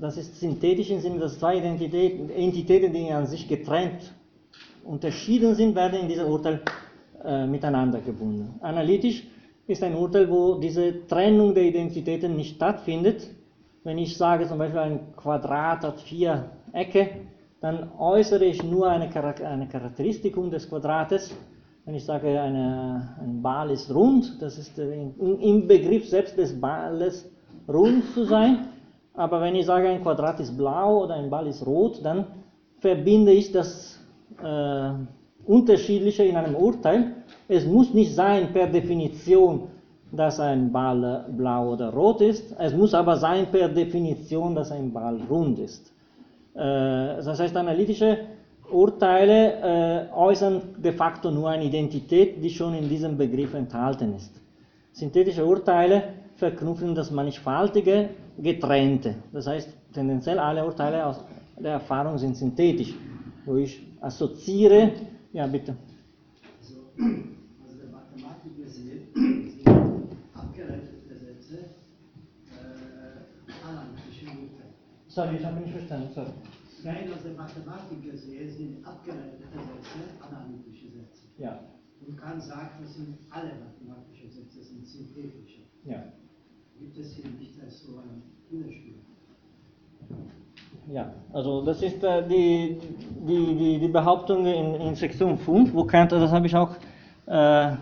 Speaker 1: Das ist synthetisch im Sinne, dass zwei Identitäten, Entitäten, die an sich getrennt unterschieden sind, werden in diesem Urteil äh, miteinander gebunden. Analytisch ist ein Urteil, wo diese Trennung der Identitäten nicht stattfindet. Wenn ich sage zum Beispiel, ein Quadrat hat vier Ecke, dann äußere ich nur eine, Charakteristikum des Quadrates. Wenn ich sage, eine, ein Ball ist rund, das ist im Begriff selbst des Balles rund zu sein. Aber wenn ich sage, ein Quadrat ist blau oder ein Ball ist rot, dann verbinde ich das äh, Unterschiedliche in einem Urteil. Es muss nicht sein per Definition, dass ein Ball blau oder rot ist. Es muss aber sein per Definition, dass ein Ball rund ist. Äh, das heißt, analytische Urteile äh, äußern de facto nur eine Identität, die schon in diesem Begriff enthalten ist. Synthetische Urteile verknüpfen das Mannigfaltige getrennte. Das heißt, tendenziell alle Urteile aus der Erfahrung sind synthetisch, wo ich assoziiere, ja bitte.
Speaker 3: Also, also der Mathematik gesehen, sind abgeleitete Sätze äh.
Speaker 1: Sorry, ich habe nicht verstanden. Sorry.
Speaker 3: Nein, aus der Mathematik gesehen sind abgeleitete Sätze analytische Sätze.
Speaker 1: Ja.
Speaker 3: Und Kant sagt, das sind alle mathematische Sätze, sind synthetische.
Speaker 1: Ja.
Speaker 3: Gibt es hier nicht als so ein Widerspruch?
Speaker 1: Ja, also das ist äh, die, die, die, die Behauptung in, in Sektion 5, wo Kant, das habe ich auch, äh,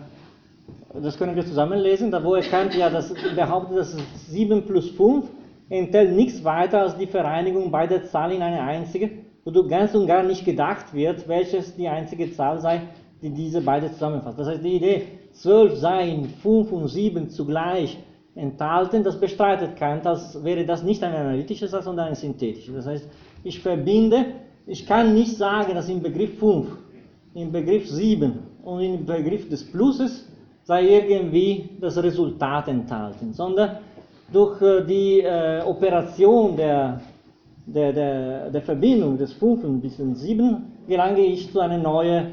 Speaker 1: das können wir zusammenlesen, da wo er Kant ja das behauptet, dass 7 plus 5 enthält nichts weiter als die Vereinigung beider Zahlen in eine einzige, wodurch ganz und gar nicht gedacht wird, welches die einzige Zahl sei, die diese beide zusammenfasst. Das heißt, die Idee, 12 seien 5 und 7 zugleich, enthalten, das bestreitet Kant, als wäre das nicht ein analytischer Satz, sondern ein synthetischer. Das heißt, ich verbinde, ich kann nicht sagen, dass im Begriff 5, im Begriff 7 und im Begriff des Pluses sei irgendwie das Resultat enthalten, sondern durch äh, die äh, Operation der, der, der, der Verbindung des 5 bis zum 7 gelange ich zu einer neuen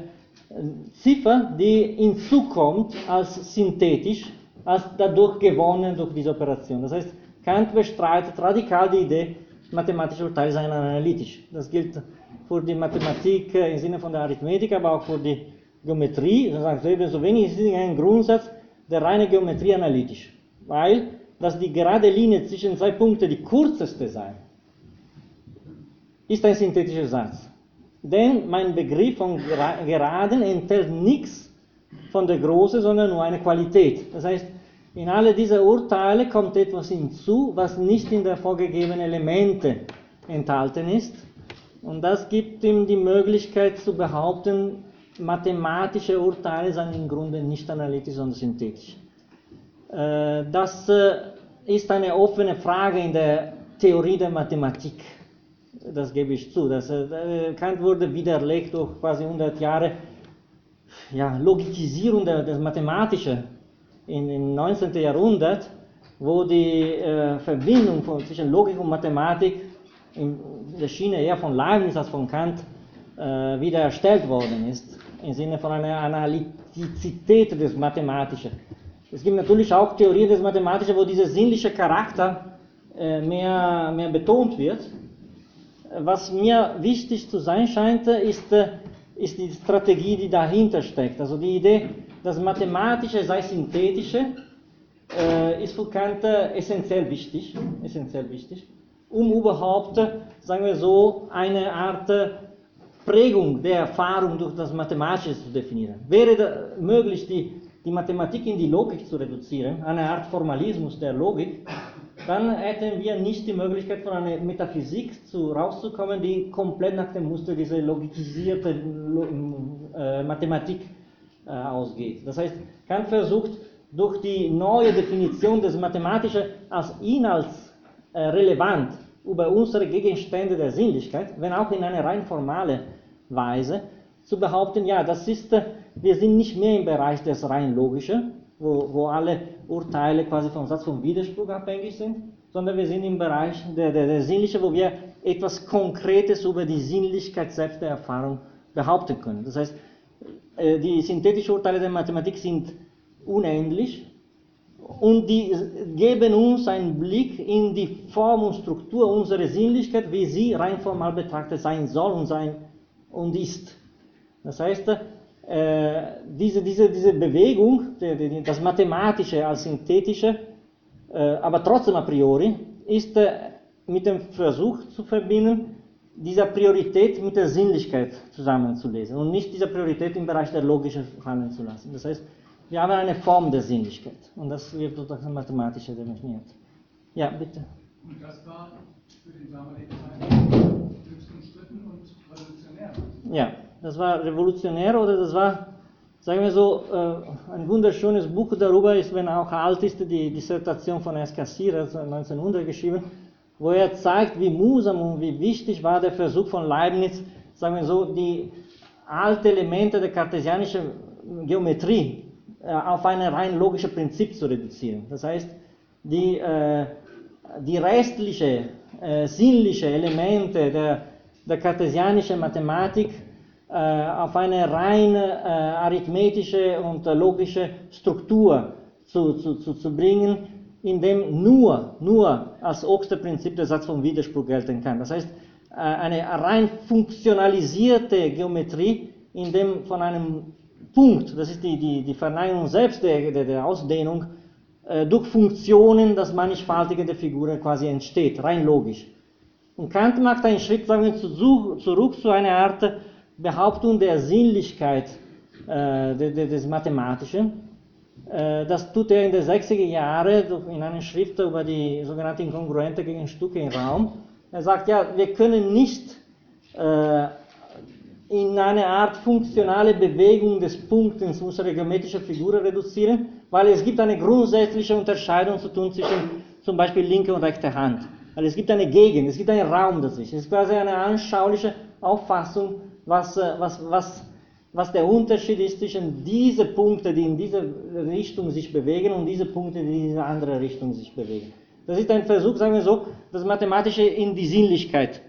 Speaker 1: äh, Ziffer, die hinzukommt als synthetisch als dadurch gewonnen durch diese Operation. Das heißt, Kant bestreitet radikal die Idee, mathematische Urteile seien analytisch. Das gilt für die Mathematik im Sinne von der Arithmetik, aber auch für die Geometrie. Das sagt ebenso wenig ist ein Grundsatz der reine Geometrie analytisch. Weil, dass die gerade Linie zwischen zwei Punkten die kürzeste sei, ist ein synthetischer Satz. Denn mein Begriff von Geraden enthält nichts von der Größe, sondern nur eine Qualität. Das heißt, in alle diese Urteile kommt etwas hinzu, was nicht in der vorgegebenen Elemente enthalten ist. Und das gibt ihm die Möglichkeit zu behaupten, mathematische Urteile seien im Grunde nicht analytisch, sondern synthetisch. Äh, das äh, ist eine offene Frage in der Theorie der Mathematik. Das gebe ich zu. Das, äh, Kant wurde widerlegt durch quasi 100 Jahre ja, Logikisierung der, des Mathematischen im 19. Jahrhundert, wo die äh, Verbindung von, zwischen Logik und Mathematik in der Schiene eher von Leibniz als von Kant äh, wieder erstellt worden ist, im Sinne von einer Analytizität des Mathematischen. Es gibt natürlich auch Theorien des Mathematischen, wo dieser sinnliche Charakter äh, mehr, mehr betont wird. Was mir wichtig zu sein scheint, ist äh, ist die Strategie, die dahinter steckt. Also die Idee, das Mathematische sei Synthetische, äh, ist für Kant essentiell wichtig. Essentiell wichtig. um überhaupt, sagen wir so, eine Art Prägung der Erfahrung durch das Mathematische zu definieren. Wäre möglich, die, die Mathematik in die Logik zu reduzieren, eine Art Formalismus der Logik, dann hätten wir nicht die Möglichkeit, von einer Metaphysik zu, rauszukommen, die komplett nach dem Muster dieser logisierte äh, Mathematik äh, ausgeht. Das heißt, Kant versucht, durch die neue Definition des Mathematischen als inhaltsrelevant über unsere Gegenstände der Sinnlichkeit, wenn auch in einer rein formale Weise, zu behaupten, ja, das ist, äh, wir sind nicht mehr im Bereich des rein logischen, wo, wo alle Urteile quasi vom Satz vom Widerspruch abhängig sind, sondern wir sind im Bereich der, der, der Sinnliche, wo wir etwas Konkretes über die Sinnlichkeit selbst der Erfahrung behaupten können. Das heißt, äh, die synthetischen Urteile der Mathematik sind unendlich und die geben uns einen Blick in die Form und Struktur unserer Sinnlichkeit, wie sie rein formal betrachtet sein soll und sein und ist. Das heißt, äh, diese, diese, diese Bewegung, das Mathematische als Synthetische, äh, aber trotzdem a priori, ist äh, mit dem Versuch zu verbinden, diese Priorität mit der Sinnlichkeit zusammenzulesen und nicht diese Priorität im Bereich der Logischen fallen zu lassen. Das heißt, wir haben eine Form der Sinnlichkeit und das wird durch das Mathematische definiert. Ja, bitte.
Speaker 4: Und das war für die damalige Zeit höchst umstritten und revolutionär.
Speaker 1: Ja, das war revolutionär oder das war, sagen wir so, äh, ein wunderschönes Buch darüber ist, wenn auch alt ist, die Dissertation von Escassir, 1900 geschrieben, wo er zeigt, wie mühsam und wie wichtig war der Versuch von Leibniz, sagen wir so, die alten Elemente der kartesianischen Geometrie äh, auf ein rein logisches Prinzip zu reduzieren. Das heißt, die, äh, die restlichen, äh, sinnlichen Elemente der, der kartesianischen Mathematik auf eine rein äh, arithmetische und logische Struktur zu, zu, zu, zu bringen, in dem nur, nur als Oxter-Prinzip der Satz vom Widerspruch gelten kann. Das heißt, äh, eine rein funktionalisierte Geometrie, in dem von einem Punkt, das ist die, die, die Verneinung selbst der, der, der Ausdehnung, äh, durch Funktionen das Mannigfaltige der Figuren quasi entsteht, rein logisch. Und Kant macht einen Schritt sagen wir, zu, zurück zu einer Art Behauptung der Sinnlichkeit äh, des, Mathematischen. Äh, das tut er in den 60er Jahren in einer Schrift über die sogenannten Inkongruente gegen Stücke im Raum. Er sagt, ja, wir können nicht äh, in eine Art funktionale Bewegung des Punktes unserer geometrischen Figuren reduzieren, weil es gibt eine grundsätzliche Unterscheidung zu tun zwischen zum Beispiel linke und rechte Hand. Also es gibt eine Gegend, es gibt einen Raum dazwischen. Es ist quasi eine anschauliche Auffassung, was, äh, was, was, was der Unterschied ist zwischen diesen Punkten, die in diese Richtung sich bewegen und diese Punkte, die in diese andere Richtung sich bewegen. Das ist ein Versuch, sagen wir so, das Mathematische in die Sinnlichkeit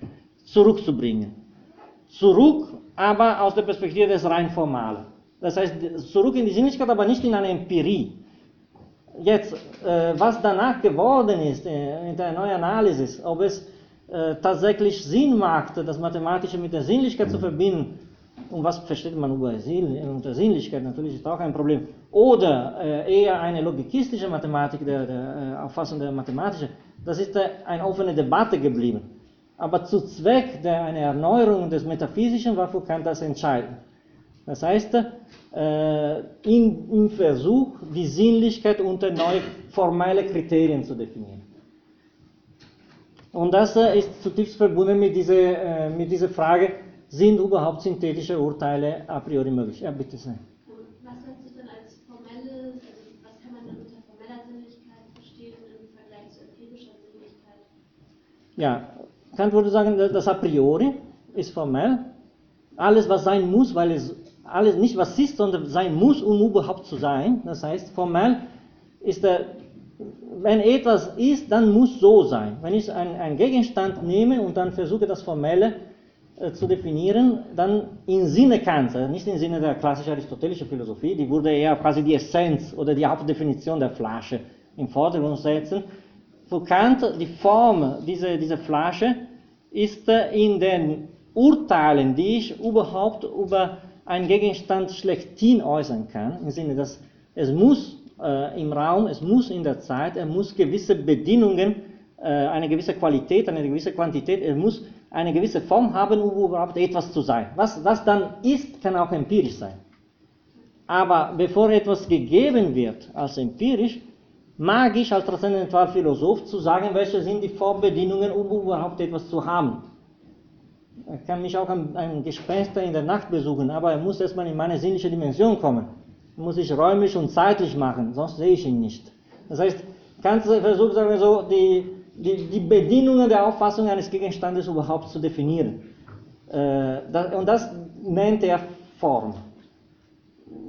Speaker 1: zurückzubringen. Zurück aber aus der Perspektive des rein Formalen. Das heißt, zurück in die Sinnlichkeit, aber nicht in eine Empirie. Jetzt, äh, was danach geworden ist äh, in der neuen Analysis, ob es äh, tatsächlich Sinn macht, das Mathematische mit der Sinnlichkeit zu verbinden, und was versteht man unter Sinnlichkeit, natürlich ist auch ein Problem, oder äh, eher eine logikistische Mathematik, der, der äh, Auffassung der mathematischen, das ist äh, eine offene Debatte geblieben. Aber zu Zweck der eine Erneuerung des Metaphysischen war für Kant das entscheidend. Das heißt, äh, in, im Versuch, die Sinnlichkeit unter neue formelle Kriterien zu definieren. Und das äh, ist zutiefst verbunden mit dieser, äh, mit dieser Frage, sind überhaupt synthetische Urteile a priori möglich? Ja, bitte sehr.
Speaker 5: Was hört sich denn als formelle, also was kann man denn unter formeller Sinnlichkeit verstehen im Vergleich zu empirischer Sinnlichkeit?
Speaker 1: Ja, Kant würde sagen, das a priori ist formell. Alles, was sein muss, weil es alles nicht was ist, sondern sein muss, um überhaupt zu sein. Das heißt, formell ist der, wenn etwas ist, dann muss so sein. Wenn ich einen, Gegenstand nehme und dann versuche, das Formelle äh, zu definieren, dann im Sinne Kants, nicht im Sinne der klassischen aristotelischen Philosophie, die würde eher quasi die Essenz oder die Hauptdefinition der Flasche im Vordergrund setzen, für Kant, die Form dieser, dieser Flasche ist in den Urteilen, die ich überhaupt über einen Gegenstand schlechthin äußern kann, im Sinne, dass es muss äh, im Raum, es muss in der Zeit, er muss gewisse Bedingungen äh, eine gewisse Qualität, eine gewisse Quantität, es muss eine gewisse Form haben, um überhaupt etwas zu sein. Was das dann ist, kann auch empirisch sein. Aber bevor etwas gegeben wird als empirisch, mag ich als Transzendentalphilosoph zu sagen, welche sind die Vorbedingungen, um überhaupt etwas zu haben. Er kann mich auch ein Gespenster in der Nacht besuchen, aber er muss erstmal in meine sinnliche Dimension kommen. Muss ich räumlich und zeitlich machen, sonst sehe ich ihn nicht. Das heißt, Kant versucht, sagen wir so, die, die, die Bedingungen der Auffassung eines Gegenstandes überhaupt zu definieren. Äh, das, und das nennt er Form.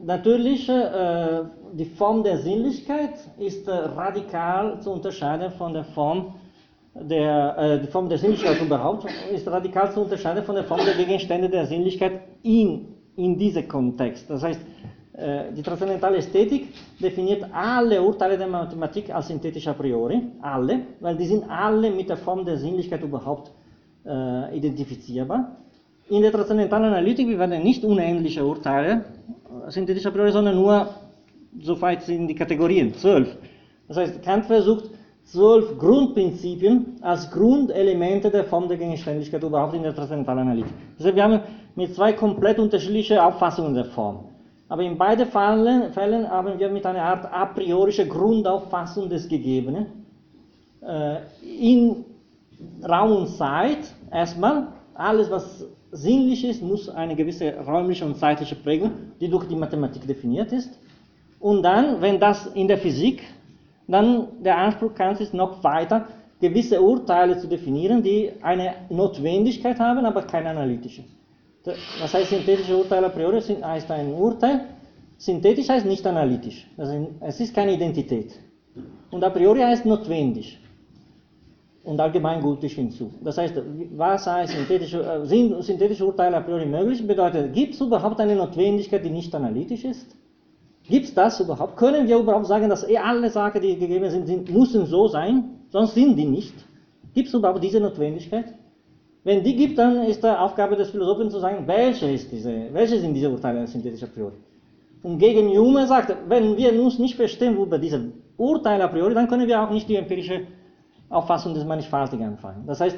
Speaker 1: Natürlich, äh, die Form der Sinnlichkeit ist äh, radikal zu unterscheiden von der Form der, äh, die Form der Sinnlichkeit überhaupt ist radikal zu unterscheiden von der Form der Gegenstände der Sinnlichkeit in, in diesem Kontext. Das heißt, die transzendentale Ästhetik definiert alle Urteile der Mathematik als synthetisch a priori, alle, weil die sind alle mit der Form der Sinnlichkeit überhaupt äh, identifizierbar. In der transzendentalen Analytik werden nicht unähnliche Urteile synthetisch a priori, sondern nur, soweit sind die Kategorien, zwölf. Das heißt, Kant versucht, zwölf Grundprinzipien als Grundelemente der Form der Gegenständlichkeit überhaupt in der transzendentalen Analytik. Also wir haben mit zwei komplett unterschiedlichen Auffassungen der Form. Aber in beiden Fällen, Fällen haben wir mit einer Art a priorische Grundauffassung des Gegebenen äh, in Raum und Zeit erstmal alles, was sinnlich ist, muss eine gewisse räumliche und zeitliche Prägung, die durch die Mathematik definiert ist. Und dann, wenn das in der Physik dann der Anspruch Kants ist noch weiter, gewisse Urteile zu definieren, die eine Notwendigkeit haben, aber keine analytische. Was heißt synthetische Urteile a priori? Heißt ein Urteil. Synthetisch heißt nicht analytisch. Also es ist keine Identität. Und a priori heißt notwendig. Und allgemeingültig hinzu. Das heißt, was heißt synthetische, äh, sind synthetische Urteile a priori möglich? Bedeutet, gibt es überhaupt eine Notwendigkeit, die nicht analytisch ist? Gibt es das überhaupt? Können wir überhaupt sagen, dass eh alle Sachen, die gegeben sind, sind, müssen so sein, sonst sind die nicht? Gibt es überhaupt diese Notwendigkeit? Wenn die gibt, dann ist die Aufgabe des Philosophen zu sagen, welche, ist diese, welche sind diese Urteile synthetisch a priori? Und gegen Hume sagt, wenn wir uns nicht verstehen über diese Urteile a priori, dann können wir auch nicht die empirische Auffassung des Mannigfaltigen anfangen. Das heißt,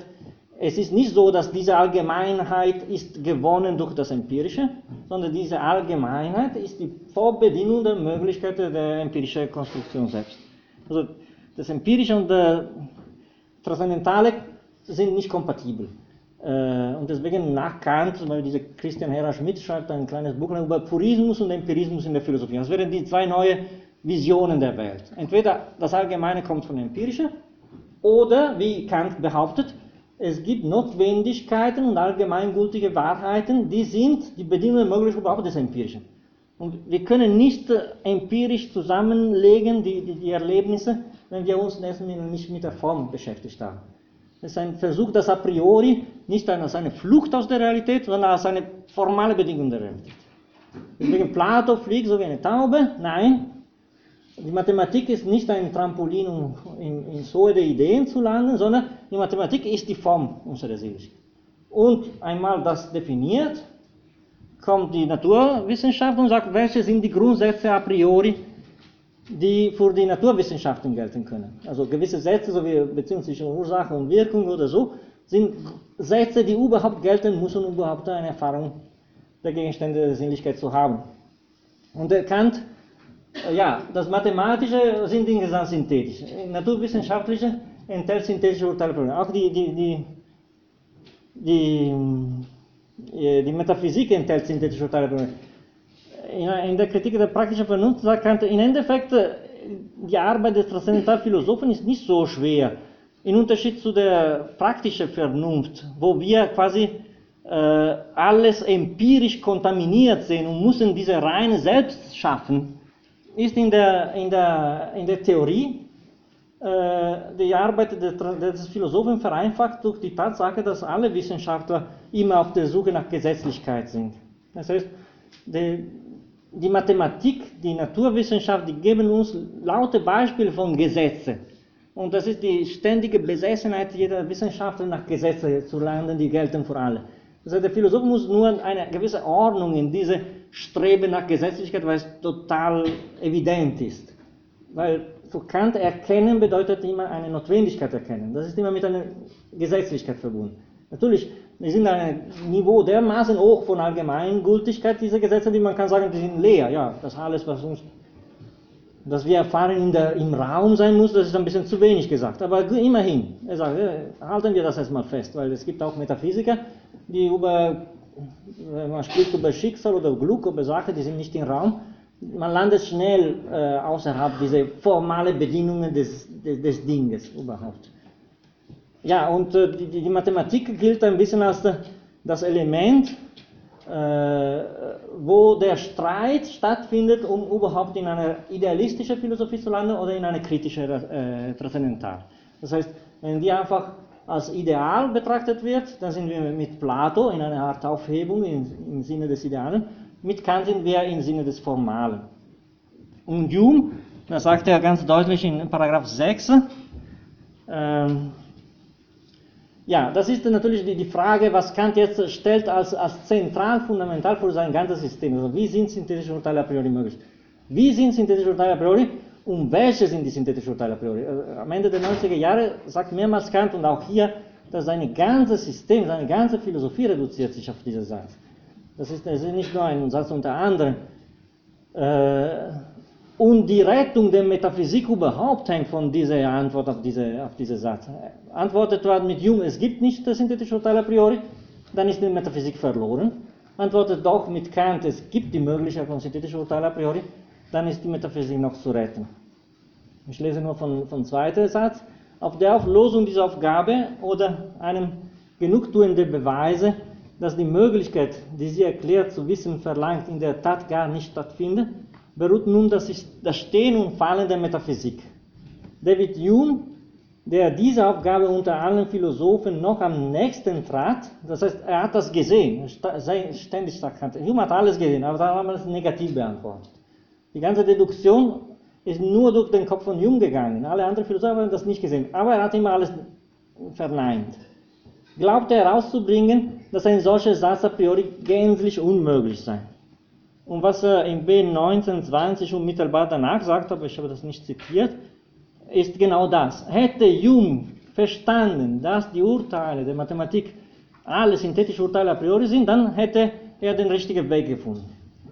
Speaker 1: es ist nicht so, dass diese Allgemeinheit ist gewonnen durch das Empirische, sondern diese Allgemeinheit ist die Vorbedingung der Möglichkeit der empirischen Konstruktion selbst. Also das Empirische und das Transzendentale sind nicht kompatibel. Äh, und deswegen nach Kant, zum Beispiel dieser Christian Hera Schmidt schreibt ein kleines Buch über Purismus und Empirismus in der Philosophie. Das wären die zwei neue Visionen der Welt. Entweder das Allgemeine kommt von Empirische oder, wie Kant behauptet, es gibt Notwendigkeiten und allgemeingültige Wahrheiten, die sind die Bedingungen möglich überhaupt des Empirischen. Und wir können nicht äh, empirisch zusammenlegen die, die, die Erlebnisse, wenn wir uns nicht mit der Form beschäftigt haben. Es ist ein Versuch, das a priori nicht als eine Flucht aus der Realität, sondern als eine formale Bedingung der Realität. Deswegen Plato fliegt so wie eine Taube. Nein, die Mathematik ist nicht ein Trampolin, um in, in so der Ideen zu landen, sondern die Mathematik ist die Form unserer Seligkeit. Und einmal das definiert, kommt die Naturwissenschaft und sagt, welche sind die Grundsätze a priori, die für die Naturwissenschaften gelten können. Also gewisse Sätze, so wie Beziehung Ursache und Wirkung oder so, sind Sätze, die überhaupt gelten müssen, um überhaupt eine Erfahrung der Gegenstände der Sinnlichkeit zu haben. Und er Kant ja, das Mathematische sind insgesamt synthetisch. Naturwissenschaftliche enthält synthetische Urteile. Auch die, die, die, die, die Metaphysik enthält synthetische Urteile. In der Kritik der praktischen Vernunft sagt Kant, im Endeffekt, die Arbeit des Transzendentalphilosophen ist nicht so schwer. In Unterschied zu der praktischen Vernunft, wo wir quasi äh, alles empirisch kontaminiert sehen und müssen diese reine selbst schaffen, ist in der, in der, in der Theorie äh, die Arbeit des Philosophen vereinfacht durch die Tatsache, dass alle Wissenschaftler immer auf der Suche nach Gesetzlichkeit sind. Das heißt, die, die Mathematik, die Naturwissenschaft, die geben uns laute Beispiele von Gesetzen. Und das ist die ständige Besessenheit jeder Wissenschaftler nach Gesetzen zu lernen, die gelten für alle. Heißt, der Philosoph muss nur eine gewisse Ordnung in diese Streben nach Gesetzlichkeit, weil es total evident ist. Weil für Kant erkennen bedeutet immer eine Notwendigkeit erkennen. Das ist immer mit einer Gesetzlichkeit verbunden. Natürlich, die sind ein Niveau dermaßen hoch von Allgemeingültigkeit, diese Gesetze, die man kann sagen, die sind leer. Ja, das alles, was uns, dass wir erfahren in der, im Raum sein muss, das ist ein bisschen zu wenig gesagt. Aber immerhin, er sagt, halten wir das erstmal fest, weil es gibt auch Metaphysiker, die über, man spricht über Schicksal oder Glück, über Sachen, die sind nicht im Raum. Man landet schnell äh, außerhalb dieser formalen Bedingungen des, des, des Dinges überhaupt. Ja, und äh, die, die, Mathematik gilt ein bisschen als das Element, äh, wo der Streit stattfindet, um überhaupt in eine idealistische Philosophie zu landen oder in eine kritische äh, Transzendental. Das heißt, wenn die einfach als Ideal betrachtet wird, dann sind wir mit Plato in einer Art Aufhebung im, im Sinne des Idealen, mit Kant sind wir im Sinne des Formalen. Und Hume, da sagt er ganz deutlich in Paragraph 6, ähm, ja, das ist natürlich die, die, Frage, was Kant jetzt stellt als, als zentral, fundamental für sein ganzes System. Also wie sind synthetische Urteile a priori möglich? Wie sind synthetische Urteile a priori und welche sind die synthetischen Urteile a priori? Äh, am Ende der 90er Jahre sagt mehrmals Kant und auch hier, dass sein ganzes System, seine ganze Philosophie reduziert sich auf diesen Satz. Das ist, das ist nicht nur ein Satz unter anderem. Äh, und die Rettung der Metaphysik überhaupt hängt von dieser Antwort auf diese, auf diese Satz. Antwortet man mit Jung, es gibt nicht das synthetische Urteil a priori, dann ist die Metaphysik verloren. Antwortet doch mit Kant, es gibt die Möglichkeit von synthetischen Urteil a priori, dann ist die Metaphysik noch zu retten. Ich lese nur von, von zweiten Satz. Auf der Auflösung dieser Aufgabe oder einem genugtuenden Beweise, dass die Möglichkeit, die sie erklärt zu wissen verlangt, in der Tat gar nicht stattfindet, beruht nun das, das Stehen und Fallen der Metaphysik. David Hume, der diese Aufgabe unter allen Philosophen noch am nächsten trat, das heißt, er hat das gesehen, ständig sagt Hume hat alles gesehen, aber da haben wir es negativ beantwortet. Die ganze Deduktion ist nur durch den Kopf von Hume gegangen. Alle anderen Philosophen haben das nicht gesehen, aber er hat immer alles verneint. Glaubte herauszubringen, dass ein solcher Satz a priori gänzlich unmöglich sei. Und was er in B1920 unmittelbar danach sagt, aber ich habe das nicht zitiert, ist genau das. Hätte Hume verstanden, dass die Urteile der Mathematik alle synthetische Urteile a priori sind, dann hätte er den richtigen Weg gefunden.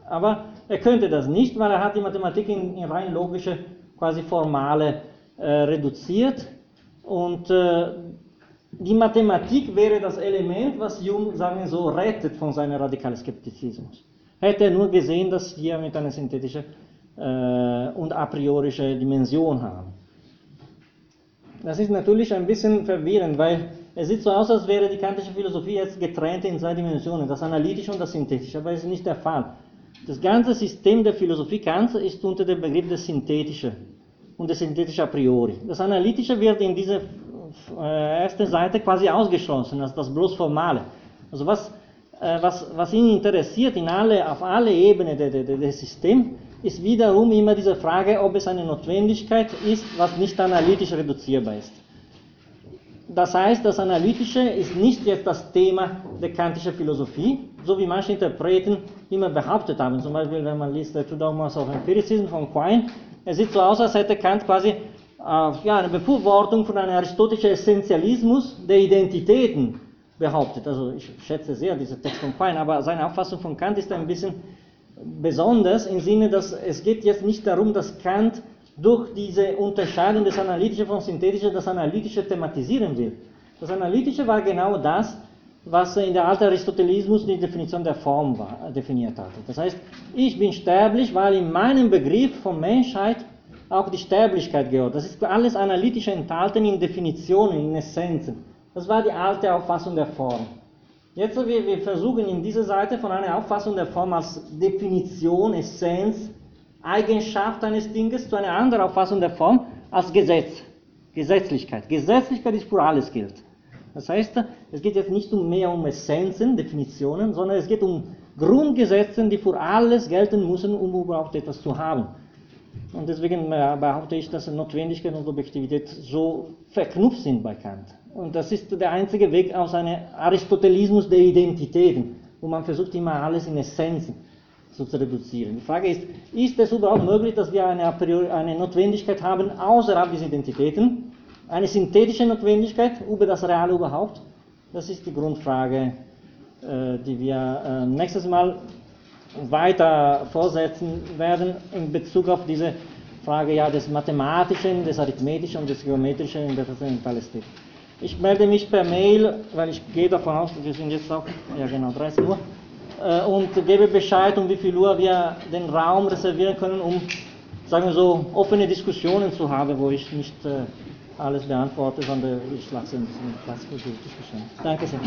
Speaker 1: Aber er könnte das nicht, weil er hat die Mathematik in, in rein logische, quasi formale äh, reduziert. Und äh, die Mathematik wäre das Element, was Hume, sagen wir so, rettet von seinem radikalen Skeptizismus hätte er nur gesehen, dass wir mit einer synthetischen äh, und a priorische Dimension haben. Das ist natürlich ein bisschen verwirrend, weil es sieht so aus, als wäre die kantische Philosophie jetzt getrennt in zwei Dimensionen, das Analytische und das Synthetische, aber das ist nicht der Fall. Das ganze System der Philosophie Kants ist unter dem Begriff des Synthetischen und des Synthetischen a priori. Das Analytische wird in dieser äh, ersten Seite quasi ausgeschlossen, als das bloß Formale. Also was was, was ihn interessiert in alle, auf alle Ebenen des de, de, Systems, ist wiederum immer diese Frage, ob es eine Notwendigkeit ist, was nicht analytisch reduzierbar ist. Das heißt, das Analytische ist nicht jetzt das Thema der kantischen Philosophie, so wie manche Interpreten immer behauptet haben. Zum Beispiel, wenn man liest The Two Dogmas of Empiricism von Quine, es sieht so aus, als hätte Kant quasi äh, ja, eine Befürwortung von einem aristotelischen Essentialismus der Identitäten behauptet. Also ich schätze sehr diese Text von Quine, aber seine Auffassung von Kant ist ein bisschen besonders im Sinne, dass es geht jetzt nicht darum, dass Kant durch diese Unterscheidung des Analytischen vom Synthetischen das Analytische thematisieren will. Das Analytische war genau das, was in der alte Aristotelismus die Definition der Form war, definiert hatte. Das heißt, ich bin sterblich, weil in meinem Begriff von Menschheit auch die Sterblichkeit gehört. Das ist alles analytisch enthalten in Definitionen, in Essenzen. Das war die alte Auffassung der Form. Jetzt wir, wir versuchen in dieser Seite von einer Auffassung der Form als Definition, Essenz, Eigenschaft eines Dinges zu einer anderen Auffassung der Form als Gesetz, Gesetzlichkeit. Gesetzlichkeit ist für alles gilt. Das heißt, es geht jetzt nicht mehr um Essenzen, Definitionen, sondern es geht um Grundgesetze, die für alles gelten müssen, um überhaupt etwas zu haben. Und deswegen äh, behaupte ich, dass Notwendigkeit und Objektivität so verknüpft sind bei Kant. Und das ist der einzige Weg aus einem Aristotelismus der Identitäten, wo man versucht immer alles in Essenzen zu reduzieren. Die Frage ist, ist es überhaupt möglich, dass wir eine, eine Notwendigkeit haben außerhalb dieser Identitäten, eine synthetische Notwendigkeit über das Reale überhaupt? Das ist die Grundfrage, äh, die wir äh, nächstes Mal weiter vorsetzen werden in Bezug auf diese Frage ja, des Mathematischen, des Arithmetischen und des Geometrischen in der Transzendentalistik. Ich melde mich per Mail, weil ich gehe davon aus, wir sind jetzt auch, ja genau, 13 Uhr, äh, und gebe Bescheid, um wie viel Uhr wir den Raum reservieren können, um, sagen wir so, offene Diskussionen zu haben, wo ich nicht äh, alles beantworte, sondern ich lasse ein bisschen Platz für die Diskussion. Danke sehr.